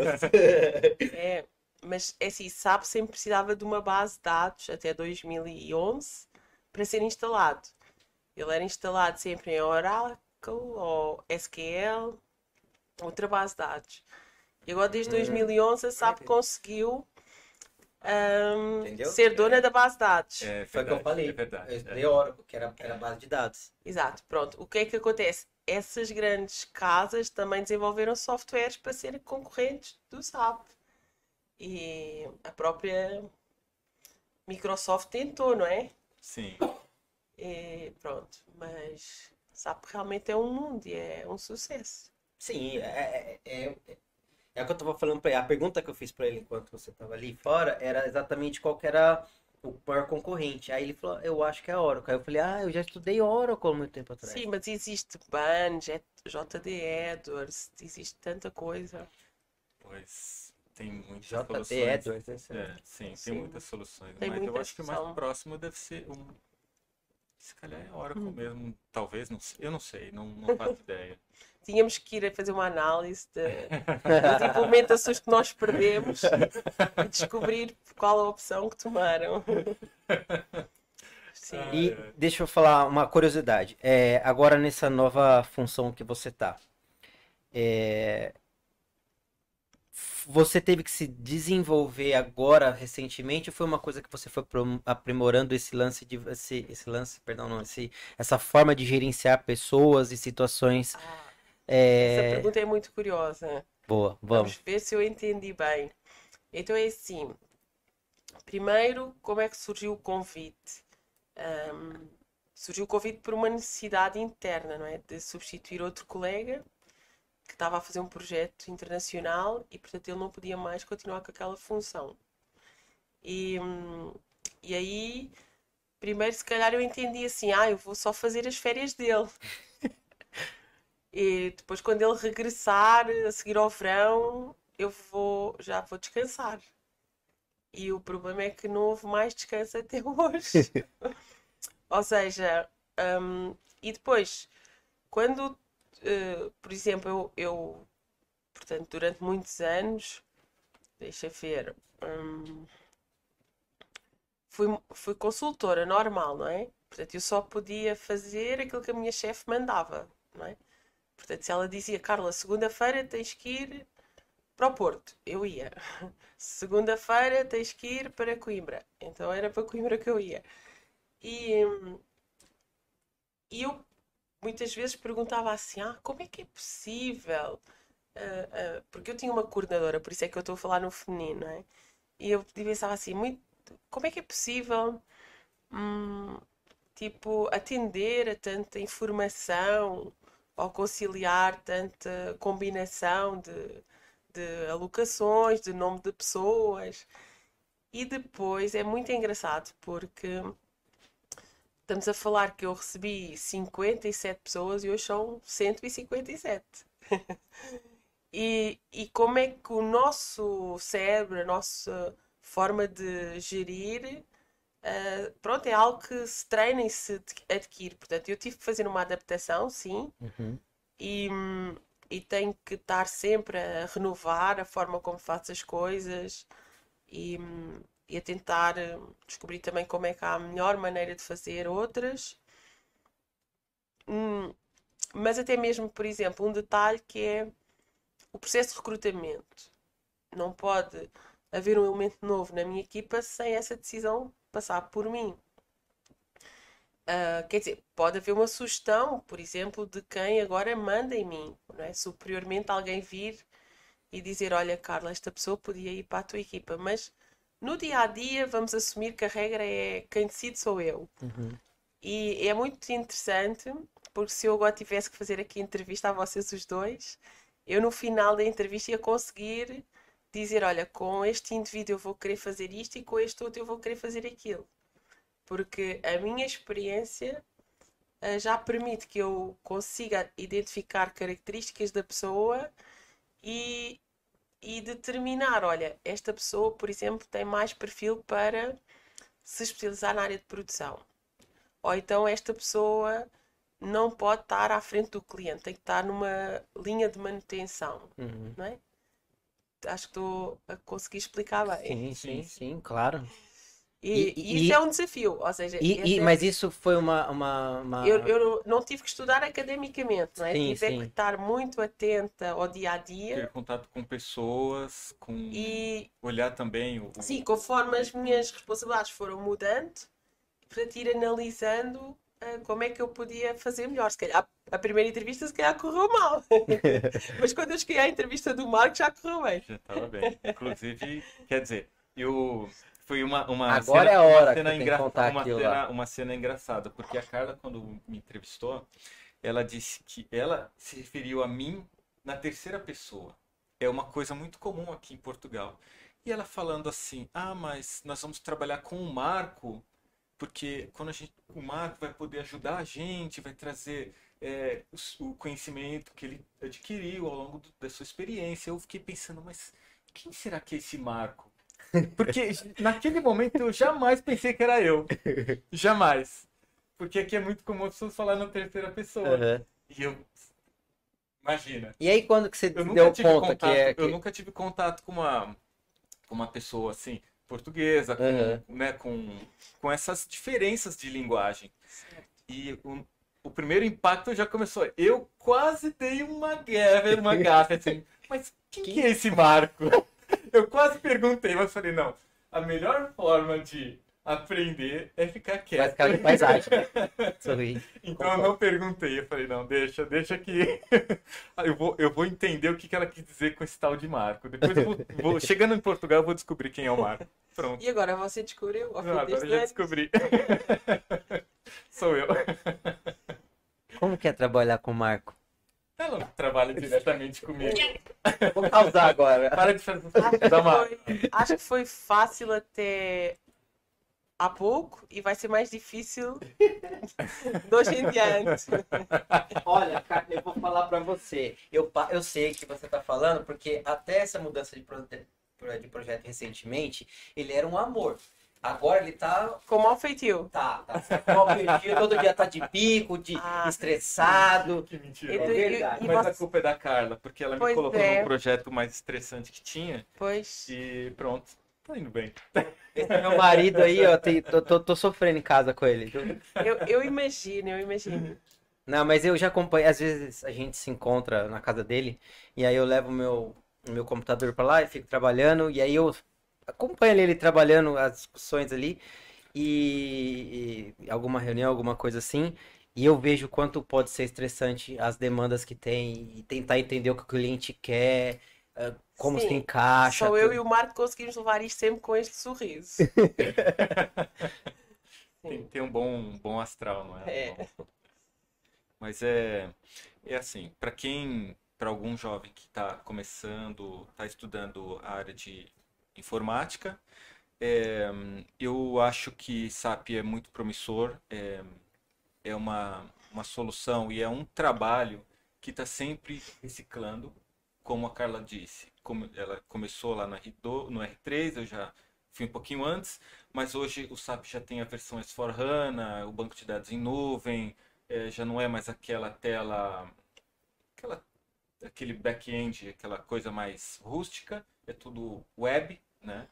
É, mas é assim, SAP sempre precisava de uma base de dados até 2011 para ser instalado. Ele era instalado sempre em Oracle ou SQL, outra base de dados. E agora desde Hum. 2011 a SAP conseguiu Entendeu? ser dona da base de dados. É Foi o que eu verdade, falei. É verdade. Eu é. estudei Oracle, que era, era base de dados. Exato, pronto. O que é que acontece? Essas grandes casas também desenvolveram softwares para serem concorrentes do SAP. E a própria Microsoft tentou, não é? Sim. E pronto, mas SAP realmente é um mundo e é um sucesso. Sim, é, é, é, o que eu tava falando pra ele. A pergunta que eu fiz pra ele enquanto você tava ali fora era exatamente qual que era o maior concorrente. Aí ele falou, eu acho que é a Oracle. Aí eu falei, ah, eu já estudei Oracle há muito tempo atrás. Sim, mas existe J- JD Edwards, existe tanta coisa. Pois tem muitas JT soluções. Edwards, né? É, sim, Sim. tem muitas soluções. Tem mas eu muita acho que o mais próximo deve ser um. Se calhar é Oracle Hum. mesmo. Talvez, não sei. Eu não sei, não, não faço ideia. Tínhamos que ir a fazer uma análise de, das implementações que nós perdemos e descobrir qual a opção que tomaram. Sim. E deixa eu falar uma curiosidade. É, agora nessa nova função que você tá, é, você teve que se desenvolver agora recentemente ou foi uma coisa que você foi aprimorando esse lance de esse, esse lance, perdão, não, esse, essa forma de gerenciar pessoas e situações Ah, é, essa pergunta é muito curiosa. boa, vamos. Vamos ver se eu entendi bem. Então é assim. Primeiro, como é que surgiu o convite? Ahm, surgiu o convite por uma necessidade interna, não é? De substituir outro colega que estava a fazer um projeto internacional e, portanto, ele não podia mais continuar com aquela função. E, e aí, primeiro, se calhar eu entendi assim: ah, eu vou só fazer as férias dele. E depois, quando ele regressar, a seguir ao verão, eu vou, já vou descansar. E o problema é que não houve mais descanso até hoje. Ou seja, hum, e depois, quando, eh, por exemplo, eu, eu, portanto, durante muitos anos, deixa ver, hum, fui, fui consultora normal, não é? Portanto, eu só podia fazer aquilo que a minha chefe mandava, não é? Portanto, se ela dizia, Carla, segunda-feira tens que ir para o Porto, eu ia. Segunda-feira tens que ir para Coimbra, então era para Coimbra que eu ia. E, e eu muitas vezes perguntava assim: ah, como é que é possível? Ah, ah, porque eu tinha uma coordenadora, por isso é que eu estou a falar no feminino, é? E eu pensava assim: muito, como é que é possível, hum, tipo, atender a tanta informação ou conciliar tanta combinação de, de alocações, de nome de pessoas? E depois é muito engraçado porque estamos a falar que eu recebi 57 pessoas e hoje são 157. E, e como é que o nosso cérebro, a nossa forma de gerir, eh, pronto, é algo que se treina e se adqu- adquire. Portanto, eu tive que fazer uma adaptação, sim, Uhum. e, e tenho que estar sempre a renovar a forma como faço as coisas e, e a tentar hum, descobrir também como é que há a melhor maneira de fazer outras. Hum, mas até mesmo, por exemplo, um detalhe que é o processo de recrutamento. Não pode haver um elemento novo na minha equipa sem essa decisão passar por mim. Ah, quer dizer, pode haver uma sugestão, por exemplo, de quem agora manda em mim, não é? Superiormente alguém vir e dizer, olha, Carla, esta pessoa podia ir para a tua equipa, mas no dia a dia vamos assumir que a regra é quem decide sou eu. Uhum. E é muito interessante, porque se eu agora tivesse que fazer aqui entrevista a vocês os dois, eu no final da entrevista ia conseguir dizer, olha, com este indivíduo eu vou querer fazer isto e com este outro eu vou querer fazer aquilo. Porque a minha experiência eh, já permite que eu consiga identificar características da pessoa e, e determinar, olha, esta pessoa, por exemplo, tem mais perfil para se especializar na área de produção. Ou então esta pessoa não pode estar à frente do cliente, tem que estar numa linha de manutenção, Uhum. não é? Acho que estou a conseguir explicar bem. Sim, sim, Sim. claro. E, E- e e- isso é um desafio, ou seja, E, e- é- mas isso foi uma, uma, uma- eu, eu não tive que estudar academicamente, não é? Sim, Tive é sim. que estar muito atenta ao dia a Ter dia contato com pessoas, com e, olhar também o, sim, conforme as minhas responsabilidades foram mudando, portanto, ir analisando como é que eu podia fazer melhor. Se calhar a primeira entrevista se calhar correu mal, mas quando eu cheguei à entrevista do Marco já correu bem. Já estava bem. Inclusive, quer dizer, eu foi uma, uma Agora cena, é a hora uma que cena, engra- contar uma cena, lá. uma cena engraçada, porque a Carla, quando me entrevistou, ela disse que ela se referiu a mim na terceira pessoa. É uma coisa muito comum aqui em Portugal. E ela falando assim: Ah, mas nós vamos trabalhar com o Marco, porque quando a gente, o Marco vai poder ajudar a gente, vai trazer é, o conhecimento que ele adquiriu ao longo do- da sua experiência. Eu fiquei pensando, mas quem será que é esse Marco? Porque naquele momento eu jamais pensei que era eu. Jamais. Porque aqui é muito comum as pessoas falar na terceira pessoa. Uhum. E eu. Imagina. E aí quando que você Eu nunca deu tive conta contato, que é que... eu nunca tive contato com uma, com uma pessoa assim, portuguesa, com, Uhum. né, com, com essas diferenças de linguagem. E o- o primeiro impacto já começou. Eu quase dei uma guerra, uma gafe, assim. Mas quem que é esse Marco? Eu quase perguntei, mas falei, não. A melhor forma de aprender é ficar Vai quieto. ficar de paisagem. Sorri. Então eu não perguntei, eu falei, não, deixa, deixa que eu vou, eu vou entender o que, que ela quis dizer com esse tal de Marco. Depois eu vou, vou- chegando em Portugal, eu vou descobrir quem é o Marco. Pronto. E agora você descobriu? Não, agora eu já descobri. Sou eu. Como que é trabalhar com o Marco? Ela não trabalha diretamente comigo. Vou causar agora. Para de fazer Acho que, foi, acho que foi fácil até há pouco e vai ser mais difícil de hoje em diante. Olha, cara, eu vou falar pra você. Eu, eu sei que você tá falando, porque até essa mudança de, proje- de projeto recentemente, ele era um amor. Agora ele tá. Com mau feitio. Tá, tá. Mal perdido, todo dia tá de pico, de Ah. estressado. Que mentira. É verdade. e- e Mas a você- culpa é da Carla, porque ela me Pois colocou é. num projeto mais estressante que tinha Pois. e pronto, tá indo bem. Esse meu marido aí, ó, tem- tô, tô, tô sofrendo em casa com ele. Eu, eu imagino, eu imagino. Não, mas eu já acompanho. Às vezes a gente se encontra na casa dele e aí eu levo o meu, meu computador pra lá e fico trabalhando. E aí eu acompanho ele trabalhando as discussões ali e, e alguma reunião, alguma coisa assim. E eu vejo o quanto pode ser estressante as demandas que tem e tentar entender o que o cliente quer, como Sim, se encaixa. Só eu e o Marco conseguimos levar isto sempre com este sorriso. Tem, tem um bom, um bom astral, não é? É. Mas é, é assim, para quem, para algum jovem que está começando, está estudando a área de informática, é, eu acho que SAP é muito promissor, é, é uma, uma solução e é um trabalho que está sempre reciclando, como a Carla disse. Como ela começou lá no, R2, no R3, eu já fui um pouquinho antes, mas hoje o SAP já tem a versão S4HANA, o banco de dados em nuvem, é, já não é mais aquela tela, aquela, aquele back-end, aquela coisa mais rústica, é tudo web, né?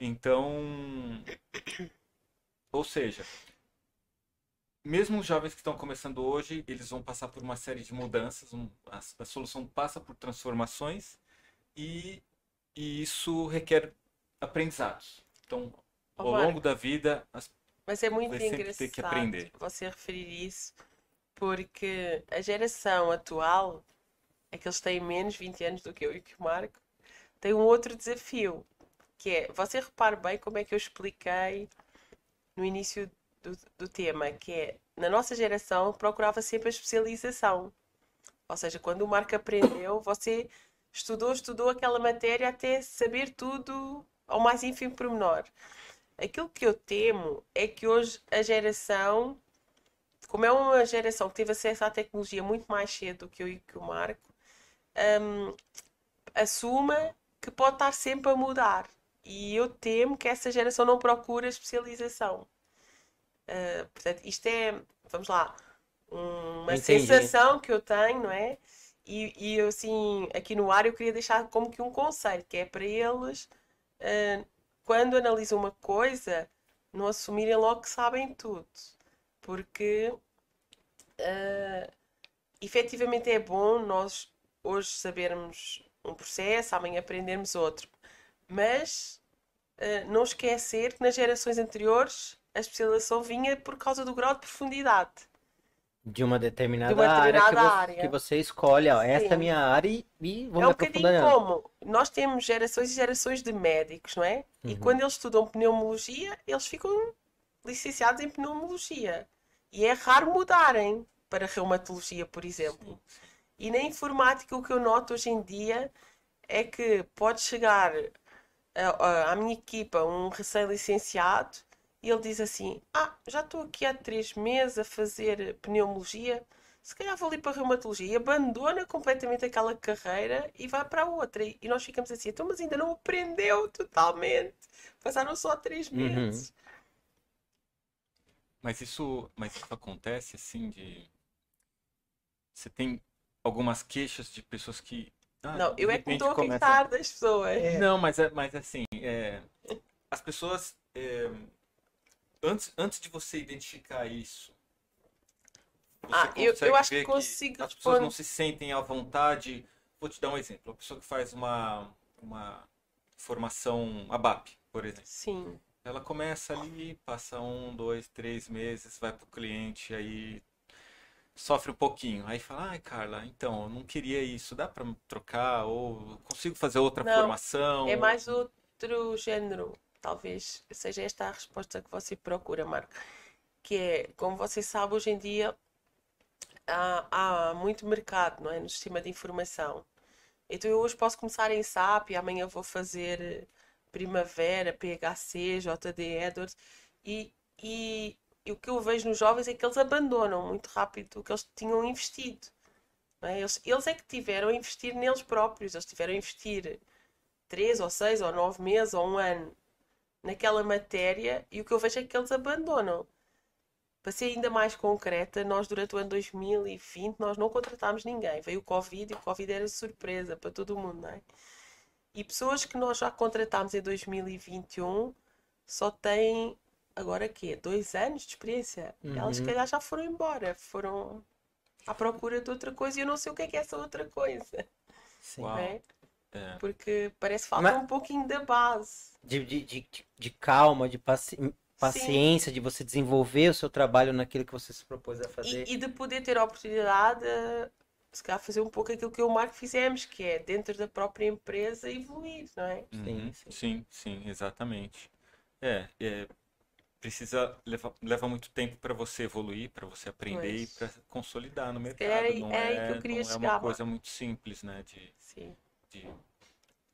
Então, ou seja, mesmo os jovens que estão começando hoje, eles vão passar por uma série de mudanças, um- a, a solução passa por transformações e, e isso requer aprendizados. Então, ao longo da vida, as Mas é muito Vai sempre ter que aprender. você referir isso, porque a geração atual, é que têm menos 20 anos do que eu e que o Marco, tem um outro desafio, que é, você repare bem como é que eu expliquei no início do, do tema, que é, na nossa geração procurava sempre a especialização. Ou seja, quando o Marco aprendeu, você estudou, estudou aquela matéria até saber tudo ao mais ínfimo pormenor. Aquilo que eu temo é que hoje a geração, como é uma geração que teve acesso à tecnologia muito mais cedo do que eu e que o Marco, hum, assuma que pode estar sempre a mudar. E eu temo que essa geração não procura especialização. Uh, portanto, isto é, vamos lá, uma Entendi. sensação que eu tenho, não é? E, e eu, assim, aqui no ar eu queria deixar como que um conselho, que é para eles, uh, quando analisam uma coisa, não assumirem logo que sabem tudo. Porque uh, efetivamente é bom nós hoje sabermos um processo, amanhã aprendermos outro. Mas uh, não esquecer que nas gerações anteriores a especialização vinha por causa do grau de profundidade. De uma determinada, De uma área, que determinada área. que você escolhe, ó, essa é a Sim. minha área e, e vou É um bocadinho como nós temos gerações e gerações de médicos, não é? E Uhum. quando eles estudam pneumologia, eles ficam licenciados em pneumologia. E é raro mudarem para reumatologia, por exemplo. E na informática, o que eu noto hoje em dia é que pode chegar a- a- à minha equipa um recém-licenciado e ele diz assim: Ah, já estou aqui há três meses a fazer pneumologia, se calhar vou ali para a reumatologia. E abandona completamente aquela carreira e vai para a outra. E nós ficamos assim: então, mas ainda não aprendeu totalmente. Passaram só três Uhum. meses. Mas isso, mas isso acontece assim de você tem algumas queixas de pessoas que ah, Não, eu é que estou a começa- das pessoas. Não, mas é, mas assim, é, as pessoas é, antes antes de você identificar isso, Você Ah, eu- consegue eu acho ver que consigo as pessoas não se sentem à vontade. Vou te dar um exemplo. A pessoa que faz uma, uma formação ABAP, por exemplo. Sim. Ela começa ali, passa um, dois, três meses, vai pro cliente, aí sofre um pouquinho. Aí fala, ai, Carla, então, eu não queria isso, dá pra trocar? Ou consigo fazer outra Não, formação? É mais outro género. Talvez seja esta a resposta que você procura, Marco. Que é, como você sabe, hoje em dia há, há muito mercado, não é? No sistema de informação. Então eu hoje posso começar em SAP e amanhã vou fazer eh, Primavera, PHC, JD Edwards e, e, e o que eu vejo nos jovens é que eles abandonam muito rápido o que eles tinham investido. é? Eles, eles é que tiveram a investir neles próprios, eles tiveram a investir três ou seis ou nove meses ou um ano naquela matéria e o que eu vejo é que eles abandonam. Para ser ainda mais concreta, nós durante o ano 2020 nós não contratámos ninguém. Veio o Covid e o Covid era surpresa para todo mundo, não é? E pessoas que nós já contratámos em 2021 só têm agora quê? Dois anos de experiência. Elas se Uhum. calhar já foram embora, foram à procura de outra coisa e eu não sei o que é que é essa outra coisa, Sim. É? É. Porque parece que falta Mas- um pouquinho da base. De, de, de, de- de calma, de paci- paciência, de você desenvolver o seu trabalho naquilo que você se propôs a fazer. E, e de poder ter a oportunidade de, se calhar, fazer um pouco aquilo que eu e o Marco fizemos, que é dentro da própria empresa evoluir, não é? Uhum, Sim, sim. sim, sim, exatamente. É, é, precisa levar, leva muito tempo para você evoluir, para você aprender e para consolidar no mercado. calhar é- não é aí é, que eu queria não é uma chegar, coisa muito simples, né? De, Sim. De-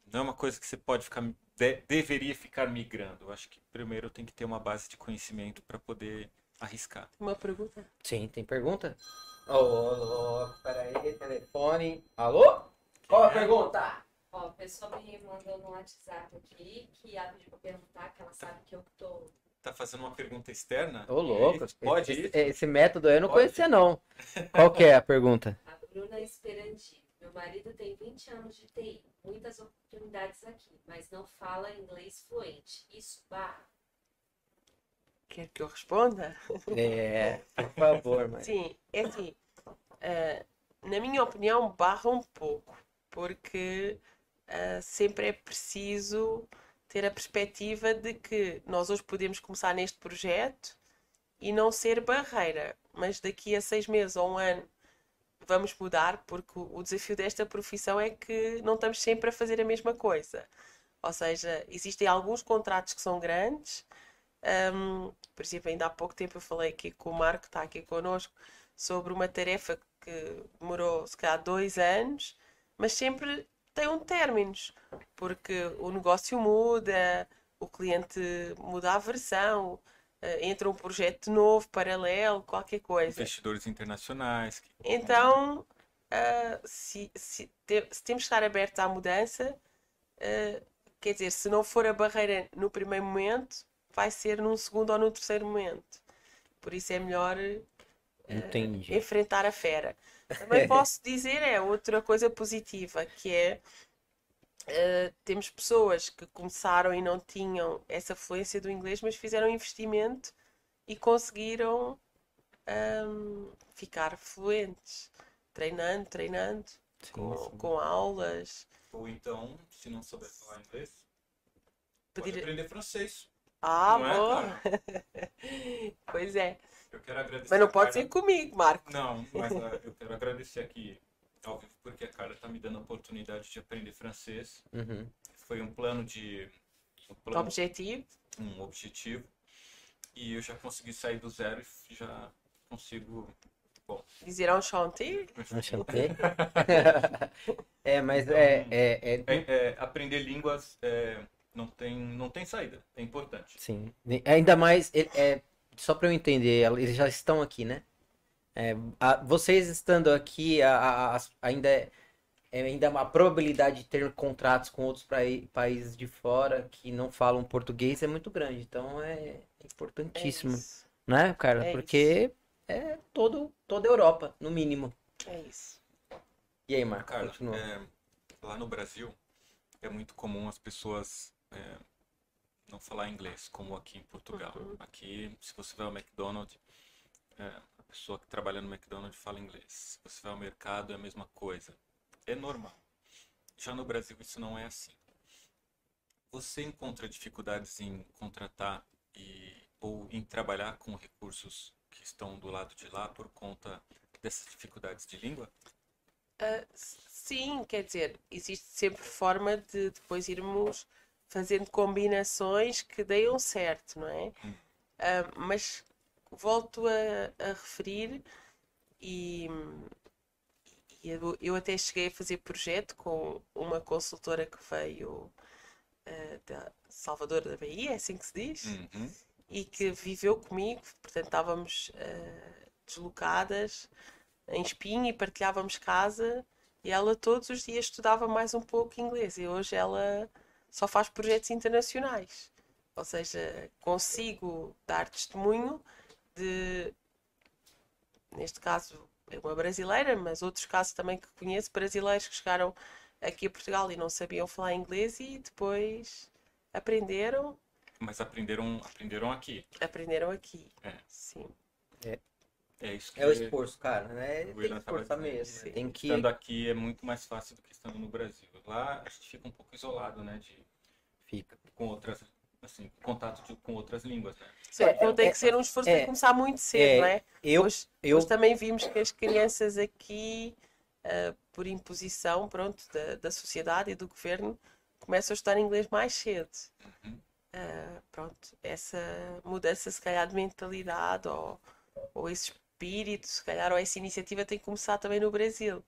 não é uma coisa que você pode ficar, de- deveria ficar migrando. Eu acho que primeiro tem que ter uma base de conhecimento para poder arriscar. Uma pergunta? Sim, tem pergunta? Ô, ô, ô, peraí, telefone. Alô? Qual a pergunta? Ó, a pessoa me mandou no WhatsApp aqui que ela pediu pra perguntar, que ela sabe que eu tô. Tá fazendo uma pergunta externa? Ô, louco. Pode esse, ir. esse método aí eu não Pode. conhecia, não. Qual que é a pergunta? A Bruna Esperanti. Meu marido tem 20 anos de TI, muitas oportunidades aqui, mas não fala inglês fluente. Isso barra. Quer que eu responda? É, por favor, mas. Sim, é assim. eh, na minha opinião, barra um pouco, porque eh, sempre é preciso ter a perspectiva de que nós hoje podemos começar neste projeto e não ser barreira, mas daqui a seis meses ou um ano vamos mudar, porque o desafio desta profissão é que não estamos sempre a fazer a mesma coisa. Ou seja, existem alguns contratos que são grandes. hum, por exemplo, ainda há pouco tempo eu falei aqui com o Marco, que está aqui connosco, sobre uma tarefa que demorou se calhar dois anos, mas sempre tem um términos, porque o negócio muda, o cliente muda a versão, entra um projeto novo, paralelo, qualquer coisa. Investidores internacionais. que- Então, ah, se, se, te- se temos que estar abertos à mudança, ah, quer dizer, se não for a barreira no primeiro momento, vai ser num segundo ou no terceiro momento. Por isso é melhor Entendi. enfrentar a fera. Também posso dizer é outra coisa positiva, que é eh, temos pessoas que começaram e não tinham essa fluência do inglês, mas fizeram investimento e conseguiram ahm, ficar fluentes, treinando, treinando, com, sim. com aulas. Ou então, se não souber falar inglês, Pedir- pode aprender francês. Ah, não é, boa! Carla? Pois é. Eu quero agradecer Mas não pode Carla. ser comigo, Marco. Não, mas ah, eu quero agradecer aqui ao vivo, porque a Carla está me dando a oportunidade de aprender francês. Uhum. Foi um plano de. Um, plano, Objetivo. um objetivo. E eu já consegui sair do zero e já consigo. Dizer um chantier. Enchanté. É, mas é, é, é, É, é, aprender línguas é, não, tem, não tem saída, é importante. Sim. Ainda mais, é, é, só para eu entender, eles já estão aqui, né? É, a- vocês estando aqui, a- a- ainda é, é ainda a probabilidade de ter contratos com outros países de fora que não falam português é muito grande. Então é É importantíssimo, isso. né, cara? É Porque é todo, toda a Europa, no mínimo. É isso. E aí, Marco? Carla, continua. é, lá no Brasil é muito comum as pessoas é, não falar inglês, como aqui em Portugal. Uhum. Aqui, se você vai ao McDonald's, é, pessoa que trabalha no McDonald's fala inglês. Você vai ao mercado, é a mesma coisa. É normal. Já no Brasil, isso não é assim. Você encontra dificuldades em contratar e, ou em trabalhar com recursos que estão do lado de lá por conta dessas dificuldades de língua? Uh, sim, quer dizer, existe sempre forma de depois irmos fazendo combinações que deem certo, não é? Hum. Uh, mas volto a, a referir e, e eu, eu, até cheguei a fazer projeto com uma consultora que veio uh, da Salvador da Bahia, é assim que se diz, Uhum. e que viveu comigo, portanto estávamos uh, deslocadas em Espinho e partilhávamos casa e ela todos os dias estudava mais um pouco inglês e hoje ela só faz projetos internacionais. Ou seja, consigo dar testemunho de, neste caso, é uma brasileira, mas outros casos também que conheço, brasileiros que chegaram aqui a Portugal e não sabiam falar inglês e depois aprenderam. Mas aprenderam, aprenderam aqui. Aprenderam aqui. É. Sim. É isso que É o esforço, cara, né? O Tem que esforçar mesmo. Tem que. Estando aqui é muito mais fácil do que estando no Brasil. Lá a gente fica um pouco isolado, né? De, Fica. com outras, assim, contato de- com outras línguas, né? Que É, não tem é, que ser um esforço é, tem que começar muito cedo, é, não é? Eu, Hoje, eu, hoje também vimos que as crianças aqui, ah, por imposição, pronto, da, da sociedade e do governo, começam a estudar inglês mais cedo. Uhum. Ah, pronto, essa mudança, se calhar, de mentalidade ou, ou esse espírito, se calhar, ou essa iniciativa tem que começar também no Brasil.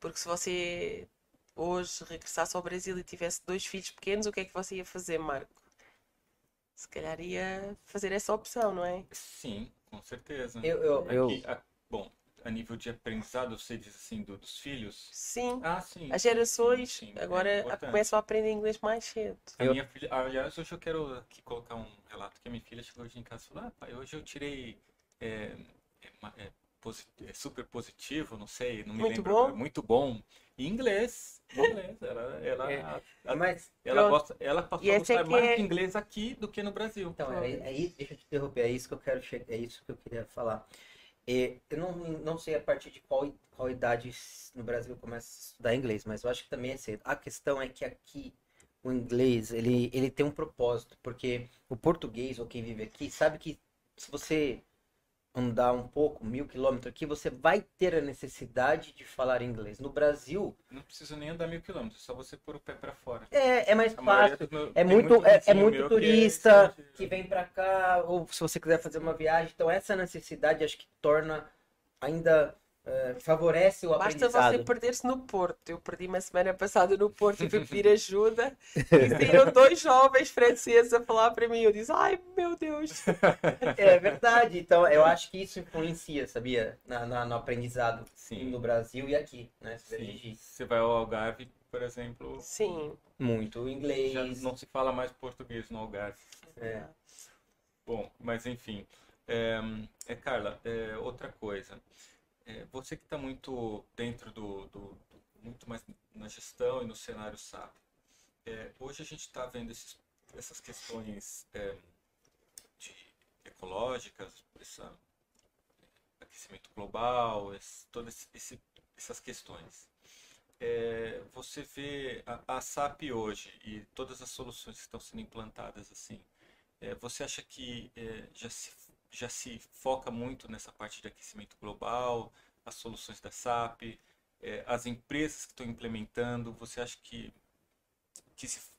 Porque se você hoje regressasse ao Brasil e tivesse dois filhos pequenos, o que é que você ia fazer, Marco? Se calhar ia fazer essa opção, não é? Sim, com certeza. eu, eu, eu- Aqui, a- bom, a nível de aprendizado, você diz assim, do- dos filhos? Sim. Ah, sim. As gerações sim, sim, é agora a- importante. começam a aprender inglês mais cedo. A Eu- minha filha, aliás, hoje eu quero aqui colocar um relato que a minha filha chegou hoje em casa e falou: Ah, pai, hoje eu tirei é, é, é, é super positivo, não sei, não me Muito lembro. bom? Muito bom. Em inglês. em inglês. Ela, ela, É. a- mas ela, Pronto. gosta, ela passou a é gostar mais é- de inglês aqui do que no Brasil. Então, é, é isso, deixa eu te interromper, é isso que eu quero chegar, é isso que eu queria falar. É, eu não, não sei a partir de qual, qual idade no Brasil começa a estudar inglês, mas eu acho que também é cedo. A questão é que aqui o inglês, ele, ele tem um propósito, porque o português, ou quem vive aqui, sabe que se você andar um pouco, mil quilômetros aqui, você vai ter a necessidade de falar inglês. No Brasil, Não precisa nem andar mil quilômetros, só você pôr o pé pra fora. é, é mais A fácil. É tem muito, é, é muito meu que é turista que vem pra cá, ou se você quiser fazer uma viagem. Então, essa necessidade acho que torna ainda. Eh, favorece o Basta aprendizado. você perder-se no Porto. Eu perdi uma semana passada no Porto e fui pedir ajuda. E saíram dois jovens franceses a falar para mim. Eu disse, ai meu Deus. É verdade. Então, eu acho que isso influencia, sabia? Na, na- no aprendizado Sim. no Brasil e aqui, né? Sim. Você vai ao Algarve, por exemplo, Sim. Muito inglês. já não se fala mais português no Algarve. É. Bom, mas enfim. É, é, Carla, é, outra coisa. É, você que está muito dentro do, do- do- muito mais na gestão e no cenário SAP. é, hoje a gente está vendo esses- essas questões é, de ecológicas, essa, aquecimento global, esse, todas esse, essas questões. É, você vê a, a SAP hoje e todas as soluções que estão sendo implantadas assim. É, você acha que é, já, se, já se foca muito nessa parte de aquecimento global, as soluções da SAP, é, as empresas que estão implementando, você acha que, que se-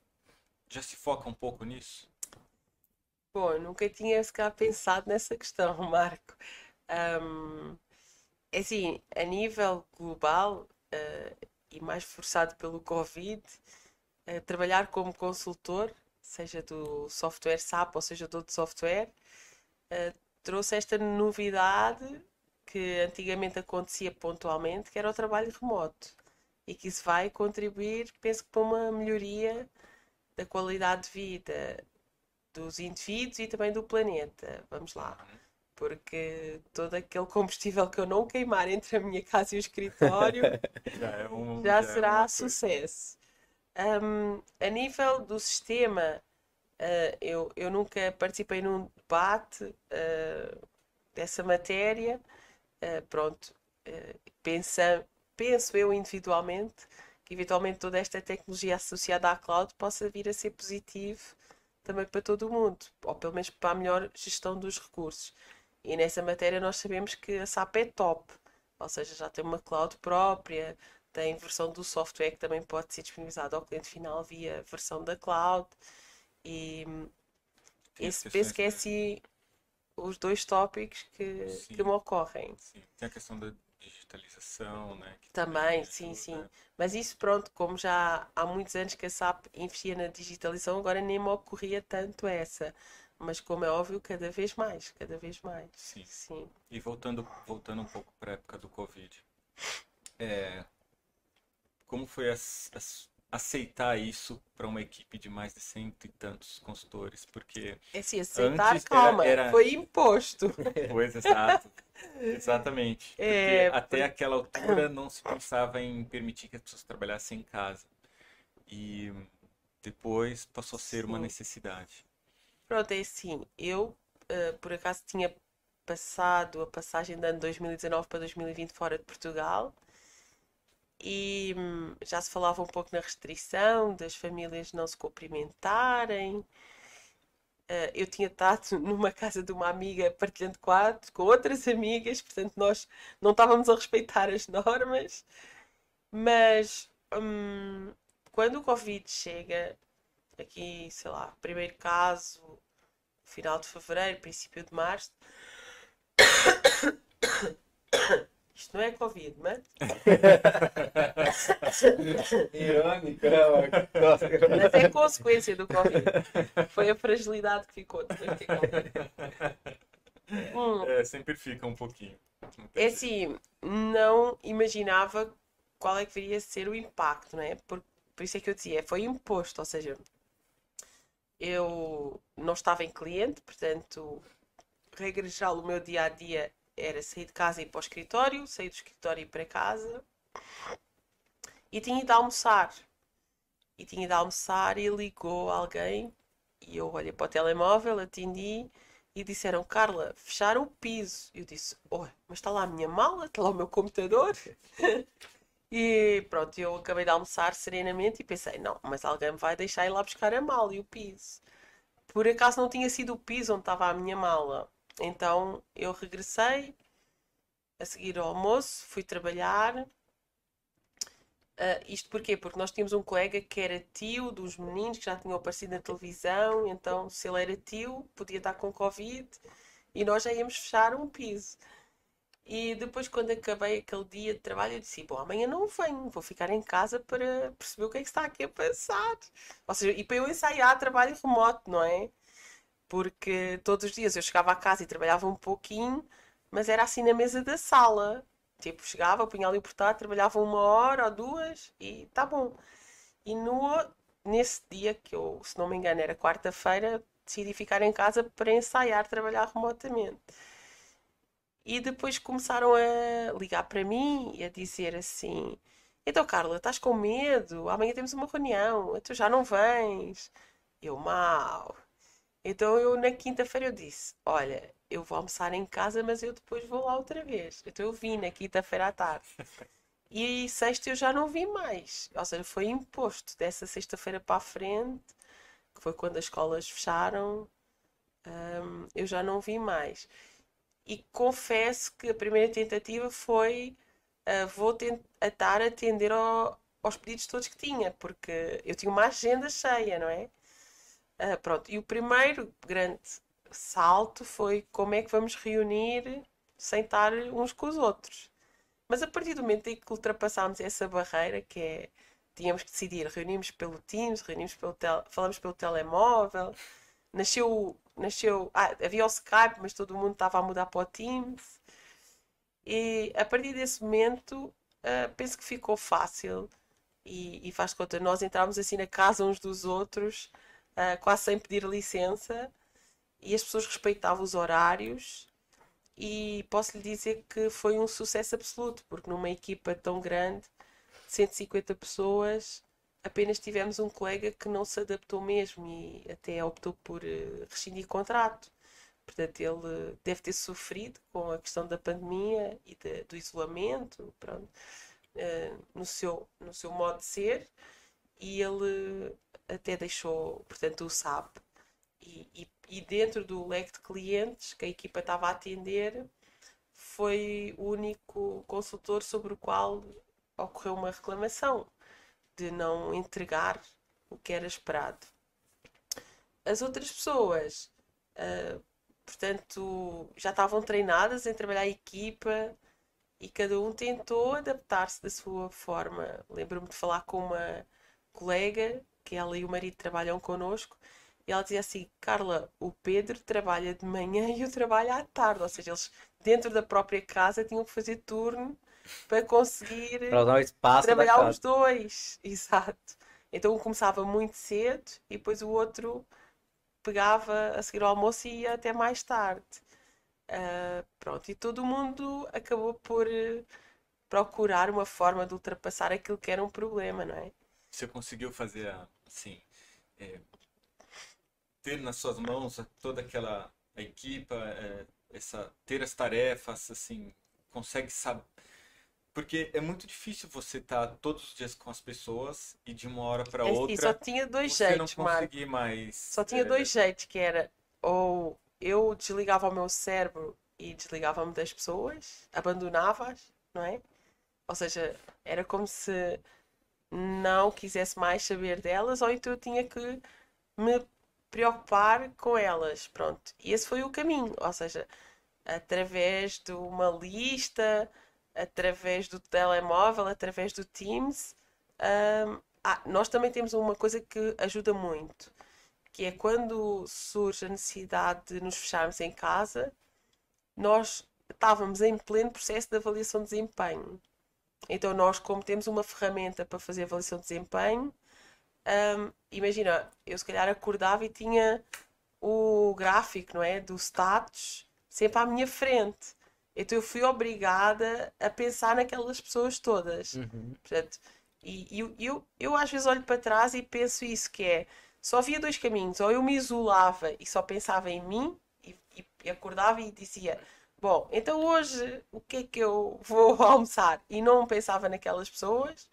já se foca um pouco nisso? Bom, nunca tinha sequer pensado nessa questão, Marco. Ahm, é assim, a nível global, eh, e mais forçado pelo Covid, eh, trabalhar como consultor, seja do software SAP ou seja de outro software, eh, trouxe esta novidade que antigamente acontecia pontualmente, que era o trabalho remoto. E que isso vai contribuir, penso que, para uma melhoria da qualidade de vida dos indivíduos e também do planeta. Vamos lá. Porque todo aquele combustível que eu não queimar entre a minha casa e o escritório Já é um, já é será uma coisa. sucesso. Hum, a nível do sistema, ah, eu, eu nunca participei num debate ah, dessa matéria, Uh, pronto, uh, pensa, penso eu individualmente que eventualmente toda esta tecnologia associada à cloud possa vir a ser positivo também para todo o mundo, ou pelo menos para a melhor gestão dos recursos. E nessa matéria nós sabemos que a SAP é top, ou seja, já tem uma cloud própria, tem versão do software que também pode ser disponibilizado ao cliente final via versão da cloud. E esse penso que é assim os dois tópicos que, que me ocorrem. Sim. Tem a questão da digitalização, né? também, sim, sim. Mas isso, pronto, como já há muitos anos que a SAP investia na digitalização, agora nem me ocorria tanto essa. Mas como é óbvio, cada vez mais, cada vez mais. Sim. sim. E voltando, voltando um pouco para a época do Covid, é, como foi as, as aceitar isso para uma equipe de mais de cento e tantos consultores, porque assim, aceitar, calma, era, era... foi imposto. Pois, exato. Exatamente. É, porque até aquela altura não se pensava em permitir que as pessoas trabalhassem em casa. E depois passou a ser Sim. uma necessidade. Pronto, é assim, eu uh, por acaso tinha passado a passagem de ano 2019 para 2020 fora de Portugal e hum, já se falava um pouco na restrição das famílias não se cumprimentarem. Uh, eu tinha estado numa casa de uma amiga partilhando quarto com outras amigas, portanto nós não estávamos a respeitar as normas, mas hum, quando o Covid chega, aqui, sei lá, primeiro caso, final de fevereiro, princípio de março. Isto não é Covid, mas. Irônico, não. Mas é consequência do Covid. Foi a fragilidade que ficou depois de hum. É, sempre fica um pouquinho. É assim, não imaginava qual é que viria a ser o impacto, não é? Por, por isso é que eu dizia, foi imposto, ou seja, eu não estava em cliente, portanto, regra geral, o meu dia a dia era sair de casa e ir para o escritório, sair do escritório e ir para casa. E tinha ido almoçar. E tinha ido almoçar e ligou alguém. E eu olhei para o telemóvel, atendi e disseram: Carla, fecharam o piso. Eu disse: oh, mas está lá a minha mala, está lá o meu computador. e pronto, eu acabei de almoçar serenamente e pensei: não, mas alguém vai deixar ir lá buscar a mala e o piso. Por acaso não tinha sido o piso onde estava a minha mala. Então eu regressei a seguir ao almoço, fui trabalhar. Uh, isto porquê? Porque nós tínhamos um colega que era tio dos meninos que já tinham aparecido na televisão, então se ele era tio, podia estar com Covid e nós já íamos fechar um piso. E depois, quando acabei aquele dia de trabalho, eu disse: Bom, amanhã não venho, vou ficar em casa para perceber o que é que está aqui a passar. Ou seja, e para eu ensaiar trabalho remoto, não é? Porque todos os dias eu chegava a casa e trabalhava um pouquinho, mas era assim na mesa da sala. Tipo, chegava, punha ali o portátil, trabalhava uma hora ou duas e tá bom. E no, nesse dia, que eu, se não me engano, era quarta-feira, decidi ficar em casa para ensaiar trabalhar remotamente. E depois começaram a ligar para mim e a dizer assim: Então, Carla, estás com medo? Amanhã temos uma reunião, tu já não vens. Eu, mal. Então eu na quinta-feira eu disse, olha, eu vou almoçar em casa, mas eu depois vou lá outra vez. Então eu vim na quinta-feira à tarde. E sexta eu já não vi mais. Ou seja, foi imposto dessa sexta-feira para a frente, que foi quando as escolas fecharam, um, eu já não vi mais. E confesso que a primeira tentativa foi uh, vou tentar atender ao, aos pedidos todos que tinha, porque eu tinha uma agenda cheia, não é? Uh, pronto, e o primeiro grande salto foi como é que vamos reunir sem estar uns com os outros. Mas a partir do momento em que ultrapassámos essa barreira, que é tínhamos que decidir, reunimos pelo Teams, reunimos pelo tel falamos pelo telemóvel, nasceu, nasceu ah, havia o Skype, mas todo mundo estava a mudar para o Teams. E a partir desse momento, uh, penso que ficou fácil e, e faz conta, nós entramos assim na casa uns dos outros uh, quase sem pedir licença, e as pessoas respeitavam os horários. E posso lhe dizer que foi um sucesso absoluto, porque numa equipa tão grande, 150 pessoas, apenas tivemos um colega que não se adaptou mesmo e até optou por uh, rescindir contrato. Portanto, ele deve ter sofrido com a questão da pandemia e de, do isolamento, pronto, uh, no, seu, no seu modo de ser, e ele até deixou, portanto, o SAP. E, e, e dentro do leque de clientes que a equipa estava a atender, foi o único consultor sobre o qual ocorreu uma reclamação de não entregar o que era esperado. As outras pessoas, uh, portanto, já estavam treinadas em trabalhar em equipa e cada um tentou adaptar-se da sua forma. Lembro-me de falar com uma colega, que ela e o marido trabalham connosco, e ela dizia assim: Carla, o Pedro trabalha de manhã e eu trabalho à tarde. Ou seja, eles dentro da própria casa tinham que fazer turno para conseguir para dar espaço trabalhar os dois. Exato. Então um começava muito cedo e depois o outro pegava a seguir ao almoço e ia até mais tarde. Uh, pronto, e todo mundo acabou por uh, procurar uma forma de ultrapassar aquilo que era um problema, não é? Você conseguiu fazer assim, é, ter nas suas mãos toda aquela equipa, é, essa, ter as tarefas, assim, consegue saber. Porque é muito difícil você estar tá todos os dias com as pessoas e de uma hora para outra. E só tinha dois jeitos, não conseguir mais. Só tinha é, dois jeitos, que era ou eu desligava o meu cérebro e desligava-me das pessoas, abandonava-as, não é? Ou seja, era como se não quisesse mais saber delas, ou então eu tinha que me preocupar com elas. Pronto. E esse foi o caminho. Ou seja, através de uma lista, através do telemóvel, através do Teams. Um, ah, nós também temos uma coisa que ajuda muito, que é quando surge a necessidade de nos fecharmos em casa, nós estávamos em pleno processo de avaliação de desempenho. Então, nós, como temos uma ferramenta para fazer avaliação de desempenho, um, imagina, eu se calhar acordava e tinha o gráfico, não é? Do status sempre à minha frente. Então eu fui obrigada a pensar naquelas pessoas todas. Uhum. Portanto, e eu, eu, eu às vezes olho para trás e penso isso, que é, só havia dois caminhos, ou eu me isolava e só pensava em mim, e, e acordava e dizia, bom, então hoje o que é que eu vou almoçar? E não pensava naquelas pessoas,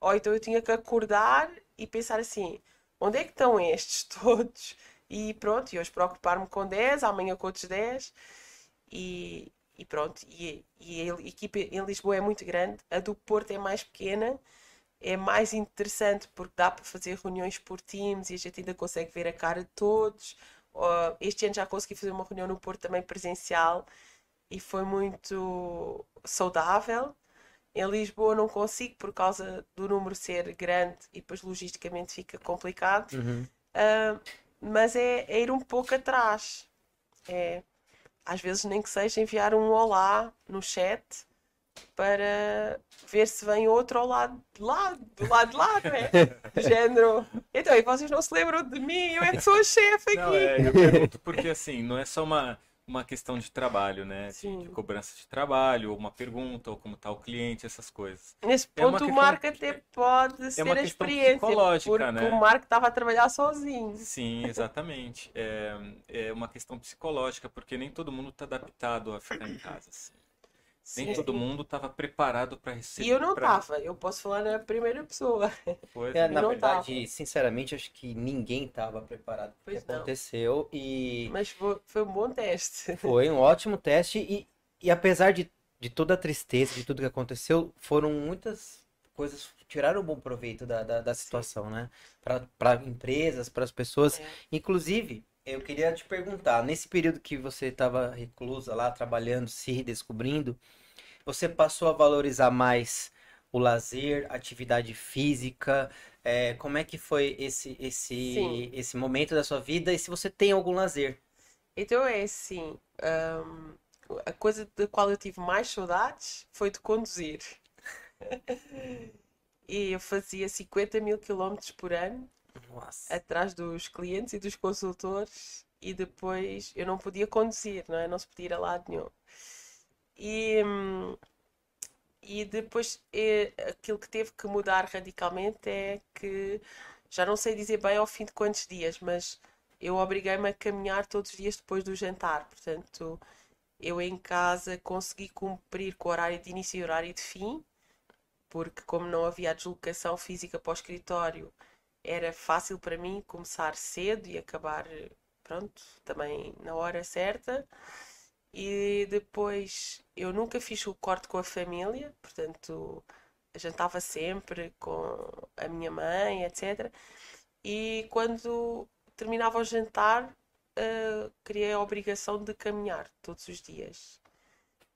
ou então eu tinha que acordar e pensar assim: onde é que estão estes todos? E pronto, e hoje preocupar-me com 10, amanhã com outros 10. E, e pronto, e, e, a equipe em Lisboa é muito grande, a do Porto é mais pequena, é mais interessante porque dá para fazer reuniões por Teams e a gente ainda consegue ver a cara de todos. Este ano já consegui fazer uma reunião no Porto também presencial e foi muito saudável. Em Lisboa não consigo por causa do número ser grande e depois logisticamente fica complicado. Uhum. Uh, mas é, é, ir um pouco atrás. É, às vezes nem que seja enviar um olá no chat para ver se vem outro ao lado de lá, do lado de lá, não é? Do género. Então, e vocês não se lembram de mim? Eu é que sou a chefe aqui. Não, é, eu pergunto porque assim, não é só uma uma questão de trabalho, né? De, de, cobrança de trabalho, ou uma pergunta, ou como está o cliente, essas coisas. Nesse é ponto, é o até pode é ser a experiência, porque né? o Marco estava a trabalhar sozinho. Sim, exatamente. é, é uma questão psicológica, porque nem todo mundo está adaptado a ficar em casa. Assim. Sim. Nem todo mundo estava preparado para receber. E eu não estava, eu posso falar na primeira pessoa. Pois, é, na verdade, tava. sinceramente, acho que ninguém estava preparado para o que aconteceu. E... Mas foi, foi, um bom teste. Foi um ótimo teste e, e apesar de, de toda a tristeza, de tudo que aconteceu, foram muitas coisas que tiraram um bom proveito da, da, da situação, Sim. né? Para empresas, para as pessoas. É. Inclusive, eu queria te perguntar, nesse período que você estava reclusa lá, trabalhando, se redescobrindo, você passou a valorizar mais o lazer, atividade física? É, como é que foi esse, esse, esse momento da sua vida e se você tem algum lazer? Então é assim, um, a coisa da qual eu tive mais saudades foi de conduzir. e eu fazia 50 mil quilómetros por ano nossa. atrás dos clientes e dos consultores e depois eu não podia conduzir, não é? Não se podia ir a lado nenhum. E, e depois é, aquilo que teve que mudar radicalmente é que já não sei dizer bem ao fim de quantos dias, mas eu obriguei-me a caminhar todos os dias depois do jantar. Portanto, eu em casa consegui cumprir com o horário de início e horário de fim, porque como não havia deslocação física para o escritório, era fácil para mim começar cedo e acabar, pronto, também na hora certa. E depois eu nunca fiz o corte com a família, portanto, jantava sempre com a minha mãe, etc. E quando terminava o jantar, uh, criei a obrigação de caminhar todos os dias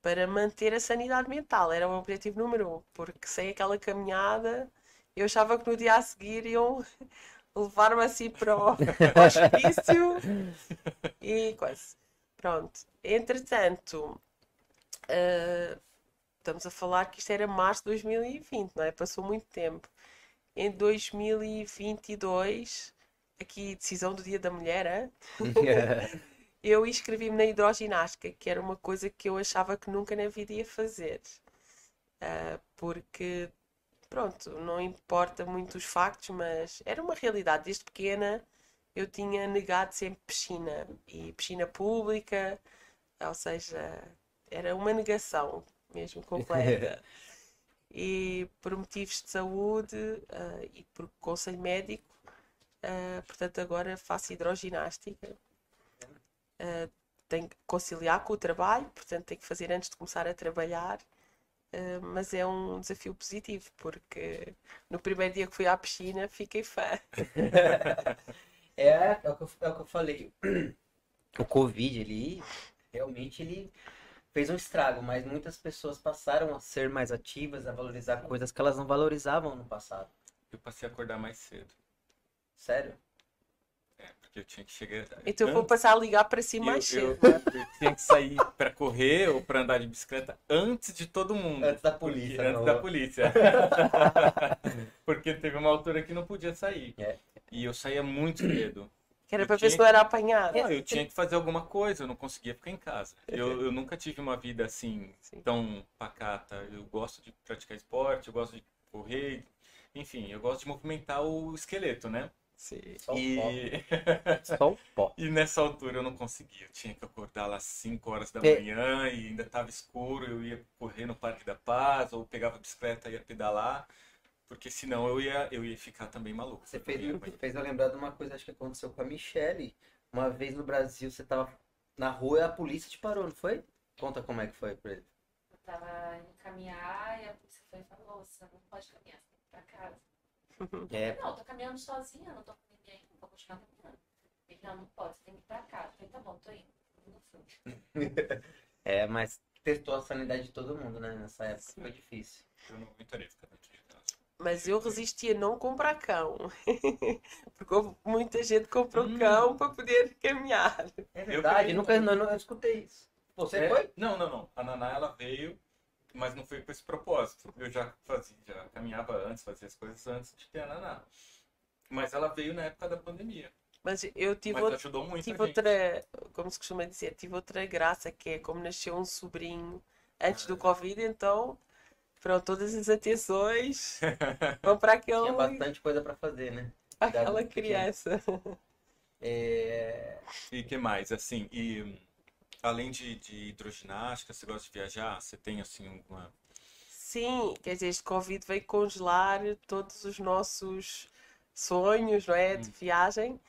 para manter a sanidade mental. Era o objetivo número um, porque sem aquela caminhada eu achava que no dia a seguir iam levar-me assim para o hospício e quase. Pronto. Entretanto, uh, estamos a falar que isto era março de 2020, não é? Passou muito tempo. Em 2022, aqui decisão do Dia da Mulher, eu inscrevi-me na hidroginástica, que era uma coisa que eu achava que nunca na vida ia fazer. Uh, porque, pronto, não importa muito os factos, mas era uma realidade. Desde pequena eu tinha negado sempre piscina. E piscina pública, ou seja, era uma negação mesmo completa. e por motivos de saúde uh, e por conselho médico, uh, portanto, agora faço hidroginástica. Uh, tenho que conciliar com o trabalho, portanto, tenho que fazer antes de começar a trabalhar. Mas é um desafio positivo, porque no primeiro dia que fui à piscina fiquei fã. é, é, o que eu, é o que eu falei. O Covid, ele realmente ele fez um estrago, mas muitas pessoas passaram a ser mais ativas, a valorizar coisas que elas não valorizavam no passado. Eu passei a acordar mais cedo. Sério? Porque eu tinha que chegar. Então eu vou passar a ligar para si mais cedo. Eu, eu, tinha que sair para correr ou para andar de bicicleta antes de todo mundo. Antes da polícia. Porque, antes da polícia. porque teve uma altura que não podia sair. É. E eu saía muito cedo. Que era para ver se não era apanhado. Não, eu tinha que fazer alguma coisa, eu não conseguia ficar em casa. Eu, eu nunca tive uma vida assim, Sim. tão pacata. Eu gosto de praticar esporte, eu gosto de correr, enfim, eu gosto de movimentar o esqueleto, né? Sim. Só e... Só o pó. e nessa altura eu não conseguia. Eu tinha que acordar lá às 5 horas da é. manhã e ainda estava escuro. Eu ia correr no Parque da Paz ou pegava a bicicleta e ia pedalar. Porque senão eu ia, eu ia ficar também maluco. Você fez, fez eu lembrar de uma coisa acho que aconteceu com a Michelle. Uma vez no Brasil, você tava na rua e a polícia te parou, não foi? Conta como é que foi pra ele. Eu tava indo caminhar e a polícia foi e falou, você não pode caminhar, você tem que ir pra casa. É. Não, eu tô caminhando sozinha, não tô com ninguém, não vou continuar caminhando. Ele, não, não pode, você tem que ir pra casa. Eu falei, tá bom, tô indo. é, mas testou a sanidade de todo mundo, né? Nessa época Sim. foi difícil. Eu não aguentaria ficar dentro de casa. Mas eu resistia a não comprar cão. Porque muita gente comprou hum. cão para poder caminhar. É verdade, eu nunca não, não, escutei isso. Você é, foi? Não, não, não. A Naná ela veio, mas não foi com esse propósito. Eu já fazia, já caminhava antes, fazia as coisas antes de ter a Naná. Mas ela veio na época da pandemia. Mas eu tive, Mas ajudou muito tive outra, como se costuma dizer, tive outra graça, que é como nasceu um sobrinho antes do ah. Covid, então foram todas as atenções. Vão para aquele. Tinha bastante coisa para fazer, né? Aquela criança. É... E que mais? Assim, e além de, de hidroginástica, você gosta de viajar? Você tem assim alguma. Sim, quer dizer, este Covid veio congelar todos os nossos sonhos, não é? De hum. viagem.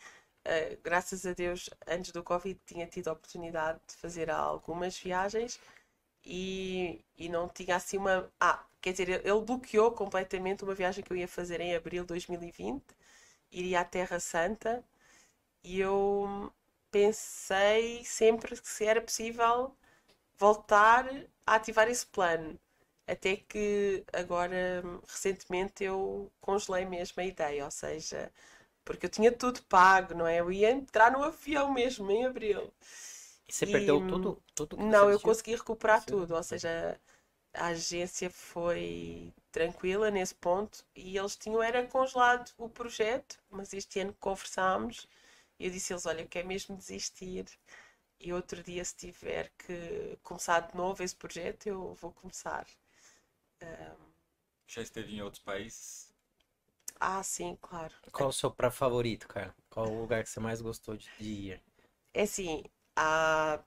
Uh, graças a Deus, antes do Covid, tinha tido a oportunidade de fazer algumas viagens e, e não tinha assim uma. Ah, quer dizer, ele bloqueou completamente uma viagem que eu ia fazer em abril de 2020, iria à Terra Santa, e eu pensei sempre que se era possível voltar a ativar esse plano. Até que agora, recentemente, eu congelei mesmo a ideia, ou seja, porque eu tinha tudo pago, não é? Eu ia entrar no avião mesmo em abril. E você e, perdeu tudo? tudo não, eu consegui recuperar Sim. tudo. Ou seja, a agência foi tranquila nesse ponto e eles tinham era congelado o projeto, mas este ano conversámos eu disse a eles, olha, eu quero mesmo desistir e outro dia se tiver que começar de novo esse projeto, eu vou começar. Um... Já esteve em outros países? Ah, sim, claro. Qual o seu prato favorito, cara? Qual o lugar que você mais gostou de, ir? É assim, há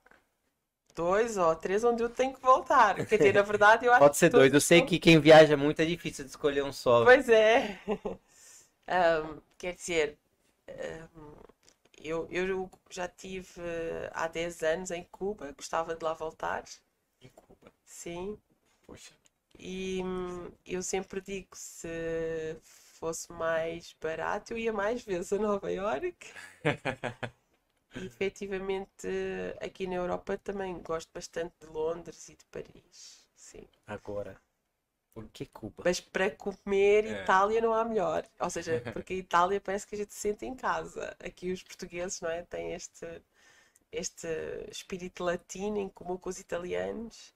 dois ou três onde eu tenho que voltar. Quer dizer, na verdade, eu acho Pode ser dois. Eu sei que quem viaja muito é difícil de escolher um só. Pois é. Ahm, quer dizer, ahm, eu, eu já tive eh, há 10 anos em Cuba, gostava de lá voltar, Em Cuba. sim. Poxa. E hum, eu sempre digo, se fosse mais barato, eu ia mais vezes a Nova Iorque. E efetivamente, aqui na Europa também gosto bastante de Londres e de Paris. Sim. Agora, por que Cuba? Mas para comer, É. Itália não há melhor. Ou seja, porque a Itália parece que a gente se sente em casa. Aqui os portugueses, não é? Têm este, este espírito latino em comum com os italianos.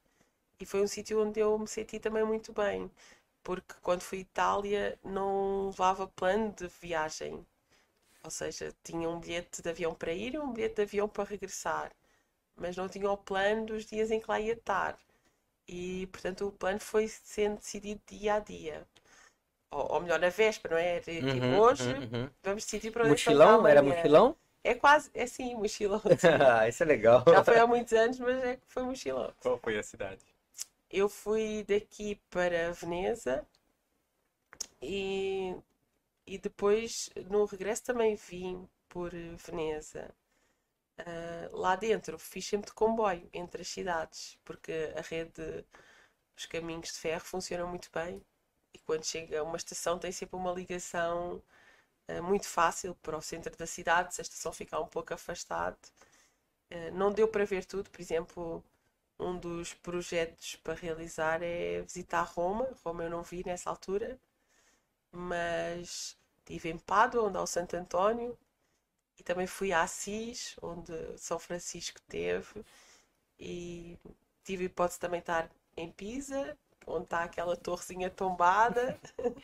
E foi um sítio onde eu me senti também muito bem. Porque quando fui à Itália não levava plano de viagem. Ou seja, tinha um bilhete de avião para ir e um bilhete de avião para regressar. Mas não tinha o plano dos dias em que lá ia estar. E, portanto, o plano foi sendo decidido dia a dia. Ou, ou melhor, na véspera, não é? Tipo, Uhum, hoje uhum, uhum. vamos decidir para onde é Mochilão? Era amanhã. mochilão? É quase, é sim, mochilão. Ah, Isso é legal. Já foi há muitos anos, mas é que foi mochilão. Qual foi a cidade? Eu fui daqui para Veneza e, e depois no regresso também vim por Veneza. Ah, lá dentro fiz sempre de comboio entre as cidades, porque a rede, os caminhos de ferro funcionam muito bem e quando chega a uma estação tem sempre uma ligação ah, muito fácil para o centro da cidade, se a estação ficar um pouco afastada. Ah, não deu para ver tudo, por exemplo, um dos projetos para realizar é visitar Roma. Roma eu não vi nessa altura, mas estive em Pádua, onde há o Santo António, e também fui a Assis, onde São Francisco teve, e tive a hipótese também de estar em Pisa, onde está aquela torrezinha tombada.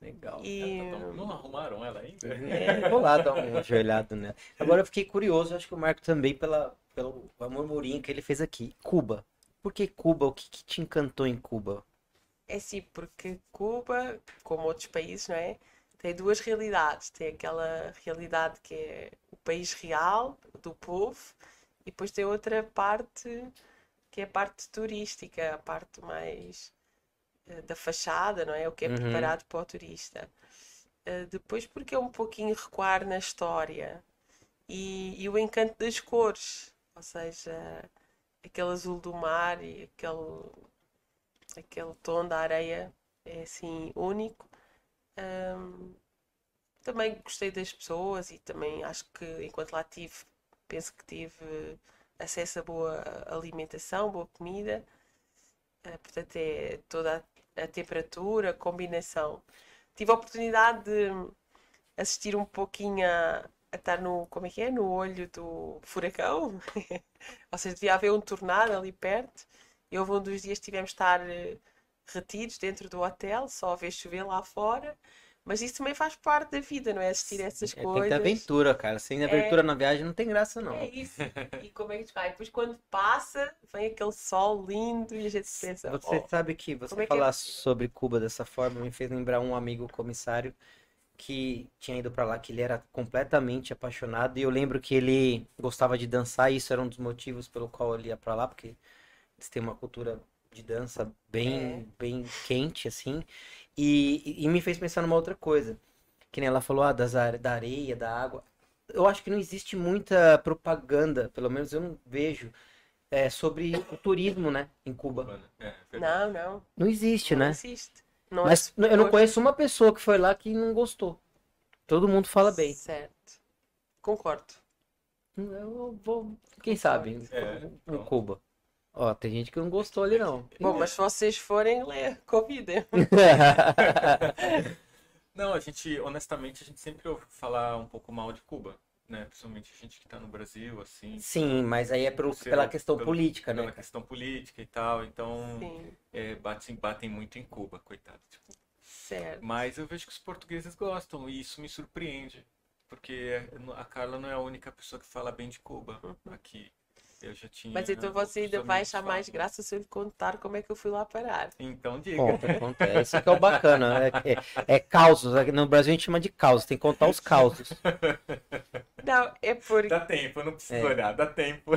Legal. E Não, não arrumaram ela ainda? É, vou lá dar uma ajoelhada nela. Agora eu fiquei curioso, acho que o Marco também, pela, pelo murmurinho que ele fez aqui. Cuba. Por que Cuba? O que, que te encantou em Cuba? É sim, porque Cuba, como outros países, não é? Tem duas realidades. Tem aquela realidade que é o país real, do povo, e depois tem outra parte que é a parte turística, a parte mais eh, da fachada, não é? O que é Uhum. preparado para o turista. Eh, Depois porque é um pouquinho recuar na história e, e o encanto das cores, ou seja, aquele azul do mar e aquele aquele tom da areia é assim único. Ahm, também gostei das pessoas e também acho que enquanto lá tive, penso que tive acesso a boa alimentação, boa comida. Ah, portanto, é toda a, a temperatura, a combinação. Tive a oportunidade de assistir um pouquinho a, a estar no, como é que é? No olho do furacão. Ou seja, devia haver um tornado ali perto. E houve um dos dias que tivemos de estar retidos dentro do hotel, só ver chover lá fora. Mas isso também faz parte da vida, não é? Assistir essas É, tem que coisas. ter aventura, cara. Sem aventura na viagem não tem graça, não. É isso. E como é que vai? Depois quando passa, vem aquele sol lindo e a gente pensa, Você "Oh, sabe que você é que é falar possível?" sobre Cuba dessa forma me fez lembrar um amigo comissário que tinha ido pra lá, que ele era completamente apaixonado. E eu lembro que ele gostava de dançar, e isso era um dos motivos pelo qual ele ia pra lá, porque eles têm uma cultura de dança bem, bem quente, assim. E, e- me fez pensar numa outra coisa. Que nem ela falou, ah, das, are- da areia, da água. Eu acho que não existe muita propaganda, pelo menos eu não vejo, é, sobre o turismo, né, em Cuba. É, verdade. não, não, Não existe, não né? existe. Não Mas é eu não conheço uma pessoa que foi lá que não gostou. Todo mundo fala bem. Certo. Concordo. Eu vou, quem sabe, É, em pronto. Cuba. Ó, tem gente que não gostou ali não. Bom, mas se vocês forem, lê, convidem. Não, a gente, honestamente, a gente sempre ouve falar um pouco mal de Cuba, né? Principalmente a gente que tá no Brasil, assim. Sim, mas aí é pelo- pela questão pelo- política, Pela né? questão política e tal, então Sim, é, batem, batem muito em Cuba, coitado. tipo. certo. Mas eu vejo que os portugueses gostam e isso me surpreende, porque a Carla não é a única pessoa que fala bem de Cuba Uhum. aqui. Eu já tinha. Mas então você ainda vai achar mais graça se eu lhe contar como é que eu fui lá parar. Então diga. Conta, conta. É Isso que é o bacana. É, é, é causos. No Brasil a gente chama de causos. Tem que contar os causos. Não, é porque, Dá tempo, não precisa É. olhar, dá tempo.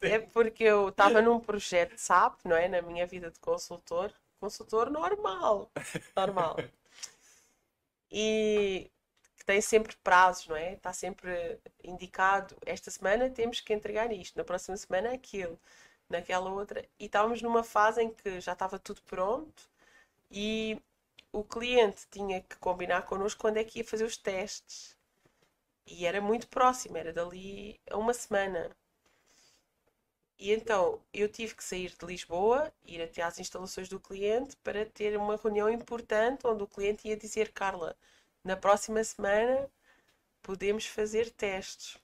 é porque eu estava num projeto SAP, não é? Na minha vida de consultor. Consultor normal. Normal. E tem sempre prazos, não é? Está sempre indicado. Esta semana temos que entregar isto, na próxima semana aquilo, naquela outra. E estávamos numa fase em que já estava tudo pronto e o cliente tinha que combinar connosco quando é que ia fazer os testes. E era muito próximo, era dali a uma semana. E então eu tive que sair de Lisboa, ir até às instalações do cliente para ter uma reunião importante onde o cliente ia dizer: Carla, na próxima semana podemos fazer testes.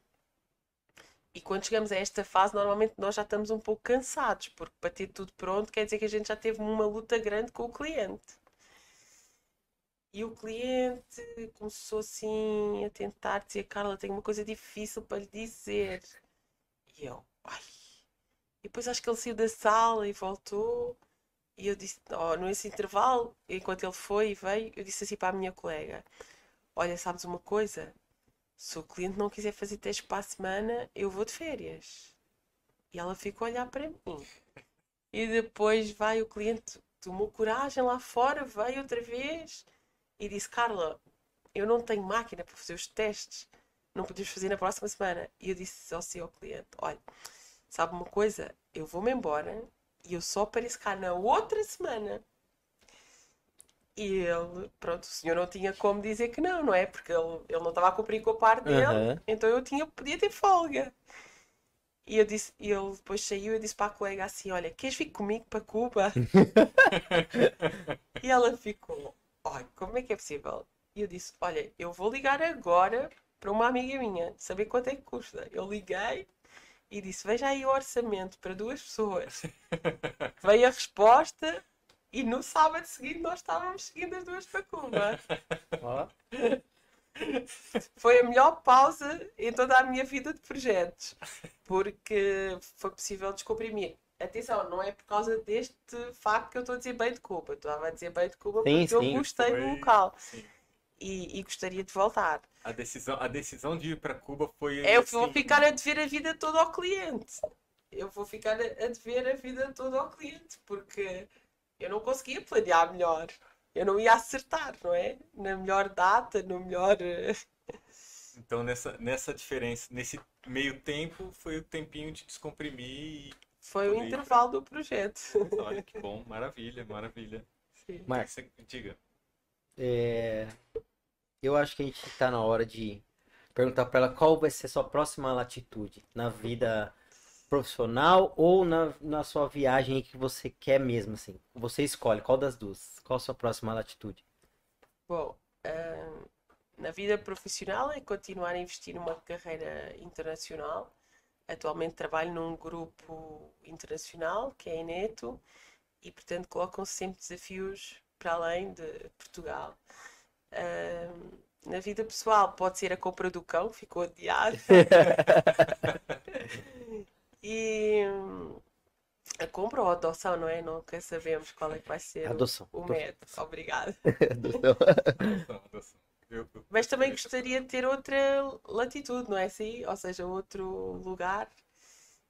E quando chegamos a esta fase, normalmente nós já estamos um pouco cansados, porque para ter tudo pronto quer dizer que a gente já teve uma luta grande com o cliente. E o cliente começou assim a tentar dizer: Carla, tenho uma coisa difícil para lhe dizer. E eu, ai. E depois acho que ele saiu da sala e voltou. E eu disse, oh, nesse intervalo, enquanto ele foi e veio, eu disse assim para a minha colega: Olha, sabes uma coisa? Se o cliente não quiser fazer teste para a semana, eu vou de férias. E ela ficou a olhar para mim. E depois vai o cliente, tomou coragem lá fora, veio outra vez e disse: Carla, eu não tenho máquina para fazer os testes, não podemos fazer na próxima semana. E eu disse ao cliente: Olha, sabe uma coisa? Eu vou-me embora e eu só apareço cá na outra semana. E ele, pronto, o senhor não tinha como dizer que não, não é? Porque ele, ele não estava a cumprir com a parte dele, Aham. então eu tinha, podia ter folga. E eu disse, e ele depois saiu e disse para a colega assim: Olha, queres vir comigo para Cuba? e ela ficou: Olha, como é que é possível? E eu disse: Olha, eu vou ligar agora para uma amiga minha, saber quanto é que custa. Eu liguei e disse: Veja aí o orçamento para duas pessoas. Veio a resposta e no sábado seguinte nós estávamos seguindo as duas para Cuba. Foi a melhor pausa em toda a minha vida de projetos, porque foi possível descomprimir. Atenção, não é por causa deste facto que eu estou a dizer bem de Cuba. Eu Estava a dizer bem de Cuba Sim, porque eu sim. gostei do Foi- local Sim. e, e gostaria de voltar. A decisão, a decisão de ir para Cuba foi. Eu vou assim, ficar a dever a vida toda ao cliente. Eu vou ficar a a dever a vida toda ao cliente, porque eu não conseguia planear melhor. Eu não ia acertar, não é? Na melhor data, no melhor. eh, Então, nessa, nessa diferença, nesse meio tempo, foi o tempinho de descomprimir e. Foi o ir pra- intervalo do projeto. Olha que bom, maravilha, maravilha. Sim. Marcos, Você- Diga. é, eu acho que a gente tá na hora de perguntar para ela qual vai ser a sua próxima latitude na vida profissional ou na, na sua viagem que você quer mesmo, assim. Você escolhe qual das duas. Qual a sua próxima latitude? Bom, ah, na vida profissional é continuar a investir numa carreira internacional. Atualmente trabalho num grupo internacional, que é a Eneto, e portanto colocam-se sempre desafios para além de Portugal. Ah, na vida pessoal pode ser a compra do cão, ficou adiado. E hum, a compra ou a adoção, não é? Nunca sabemos qual é que vai ser o- Adoção. o método. Obrigada. Adoção. Adoção, adoção. Eu- eu- Mas também gostaria de ter outra latitude, não é assim? Ou seja, outro lugar.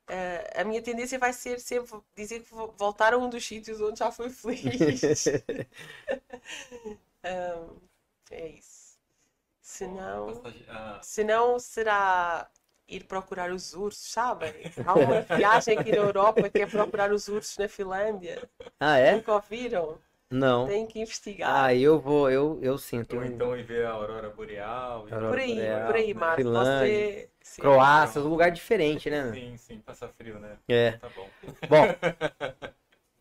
Eh, a minha tendência vai ser sempre dizer que vou voltar a um dos sítios onde já fui feliz. Ahm, é isso. Se não, Passagem- ah, se não será ir procurar os ursos, sabem? Há uma viagem aqui na Europa que é procurar os ursos na Finlândia. Ah, é? Nunca ouviram? Não. Têm que investigar. Ah, eu vou, eu, eu sinto. ou então ir ver a Aurora Boreal. e- Aurora Por aí, Boreal, por aí, Marco. Finlândia, Você... Sim. Croácia, um lugar diferente, né? Sim, sim, passar frio, né? É. Tá bom. Bom,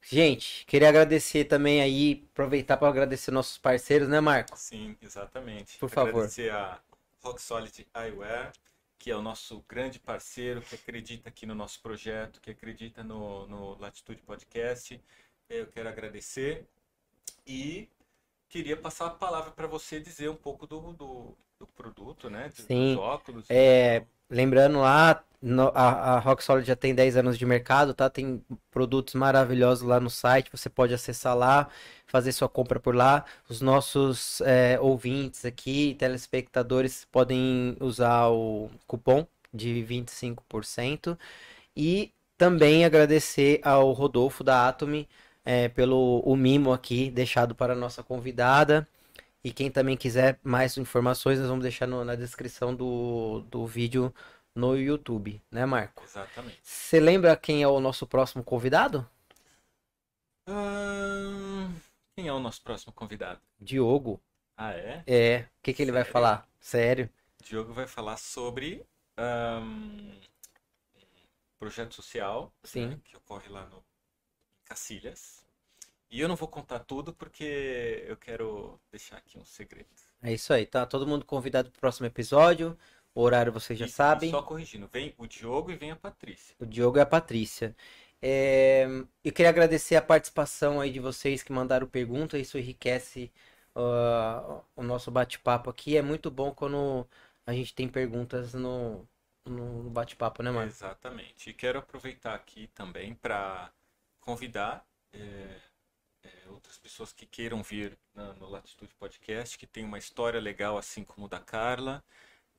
gente, queria agradecer também aí, aproveitar para agradecer nossos parceiros, né, Marcos? Sim, exatamente. Por favor. Agradecer a Rock Solid Eyewear, que é o nosso grande parceiro, que acredita aqui no nosso projeto, que acredita no, no Latitude Podcast. Eu quero agradecer. E queria passar a palavra para você dizer um pouco do, do, do produto, né? Dos Sim. óculos. É, lembrando lá, no- a, a Rock Solid já tem 10 anos de mercado, tá? Tem produtos maravilhosos lá no site, você pode acessar lá, fazer sua compra por lá. Os nossos é, ouvintes aqui, telespectadores, podem usar o cupom de 25%. E também agradecer ao Rodolfo da Atomy é, pelo o mimo aqui deixado para a nossa convidada. E quem também quiser mais informações, nós vamos deixar no- na descrição do, do vídeo no YouTube, né, Marco? Exatamente. Você lembra quem é o nosso próximo convidado? Ahn, quem é o nosso próximo convidado? Diogo. Ah, é? É. O que que ele vai falar? Sério? Diogo vai falar sobre um projeto social Sim. né, que ocorre lá no Cacilhas. E eu não vou contar tudo porque eu quero deixar aqui um segredo. É isso aí, tá? Todo mundo convidado pro próximo episódio. O horário vocês já E- e sabem. só corrigindo, vem o Diogo e vem a Patrícia. O Diogo e a Patrícia. É, eu queria agradecer a participação aí de vocês que mandaram pergunta. Isso enriquece ah, o nosso bate-papo aqui. É muito bom quando a gente tem perguntas no, no bate-papo, né, mano? Exatamente. E quero aproveitar aqui também para convidar é, é, outras pessoas que queiram vir na- no Latitude Podcast, que tem uma história legal assim como o da Carla,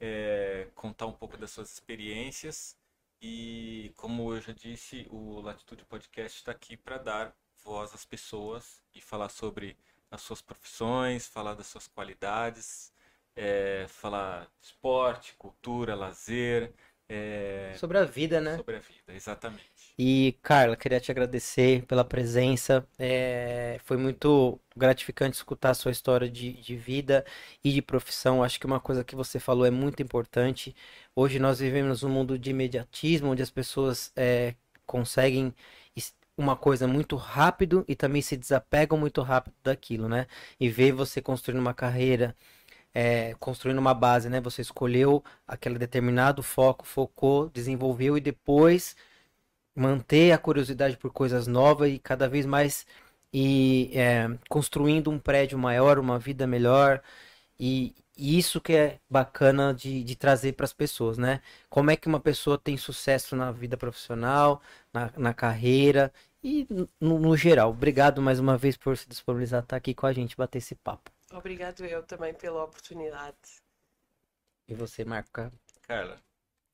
é, contar um pouco das suas experiências. E como eu já disse, o Latitude Podcast está aqui para dar voz às pessoas e falar sobre as suas profissões, falar das suas qualidades, é, falar esporte, cultura, lazer, é, Sobre a vida, né? sobre a vida, exatamente. E, Carla, queria te agradecer pela presença. É, foi muito gratificante escutar a sua história de, de vida e de profissão. Acho que uma coisa que você falou é muito importante. Hoje nós vivemos um mundo de imediatismo, onde as pessoas é, conseguem uma coisa muito rápido e também se desapegam muito rápido daquilo, né? E ver você construindo uma carreira é, construindo uma base, né? Você escolheu aquele determinado foco, focou, desenvolveu e depois manter a curiosidade por coisas novas e cada vez mais e é, construindo um prédio maior, uma vida melhor e, e isso que é bacana de, de trazer para as pessoas, né? Como é que uma pessoa tem sucesso na vida profissional, na, na carreira e no, no geral. Obrigado mais uma vez por se disponibilizar estar aqui com a gente, bater esse papo. Obrigado eu também pela oportunidade. E você, Marco? Carla,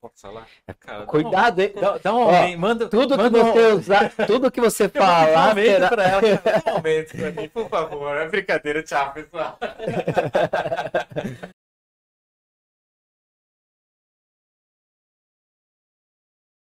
posso falar? Cara, dá um- Cuidado, hein? Dá, dá um Ó, aumento, manda, Tudo que manda um- você usar, tudo que você um falar aumento será... pra ela, um aumento pra mim, por favor. É brincadeira, tchau, pessoal.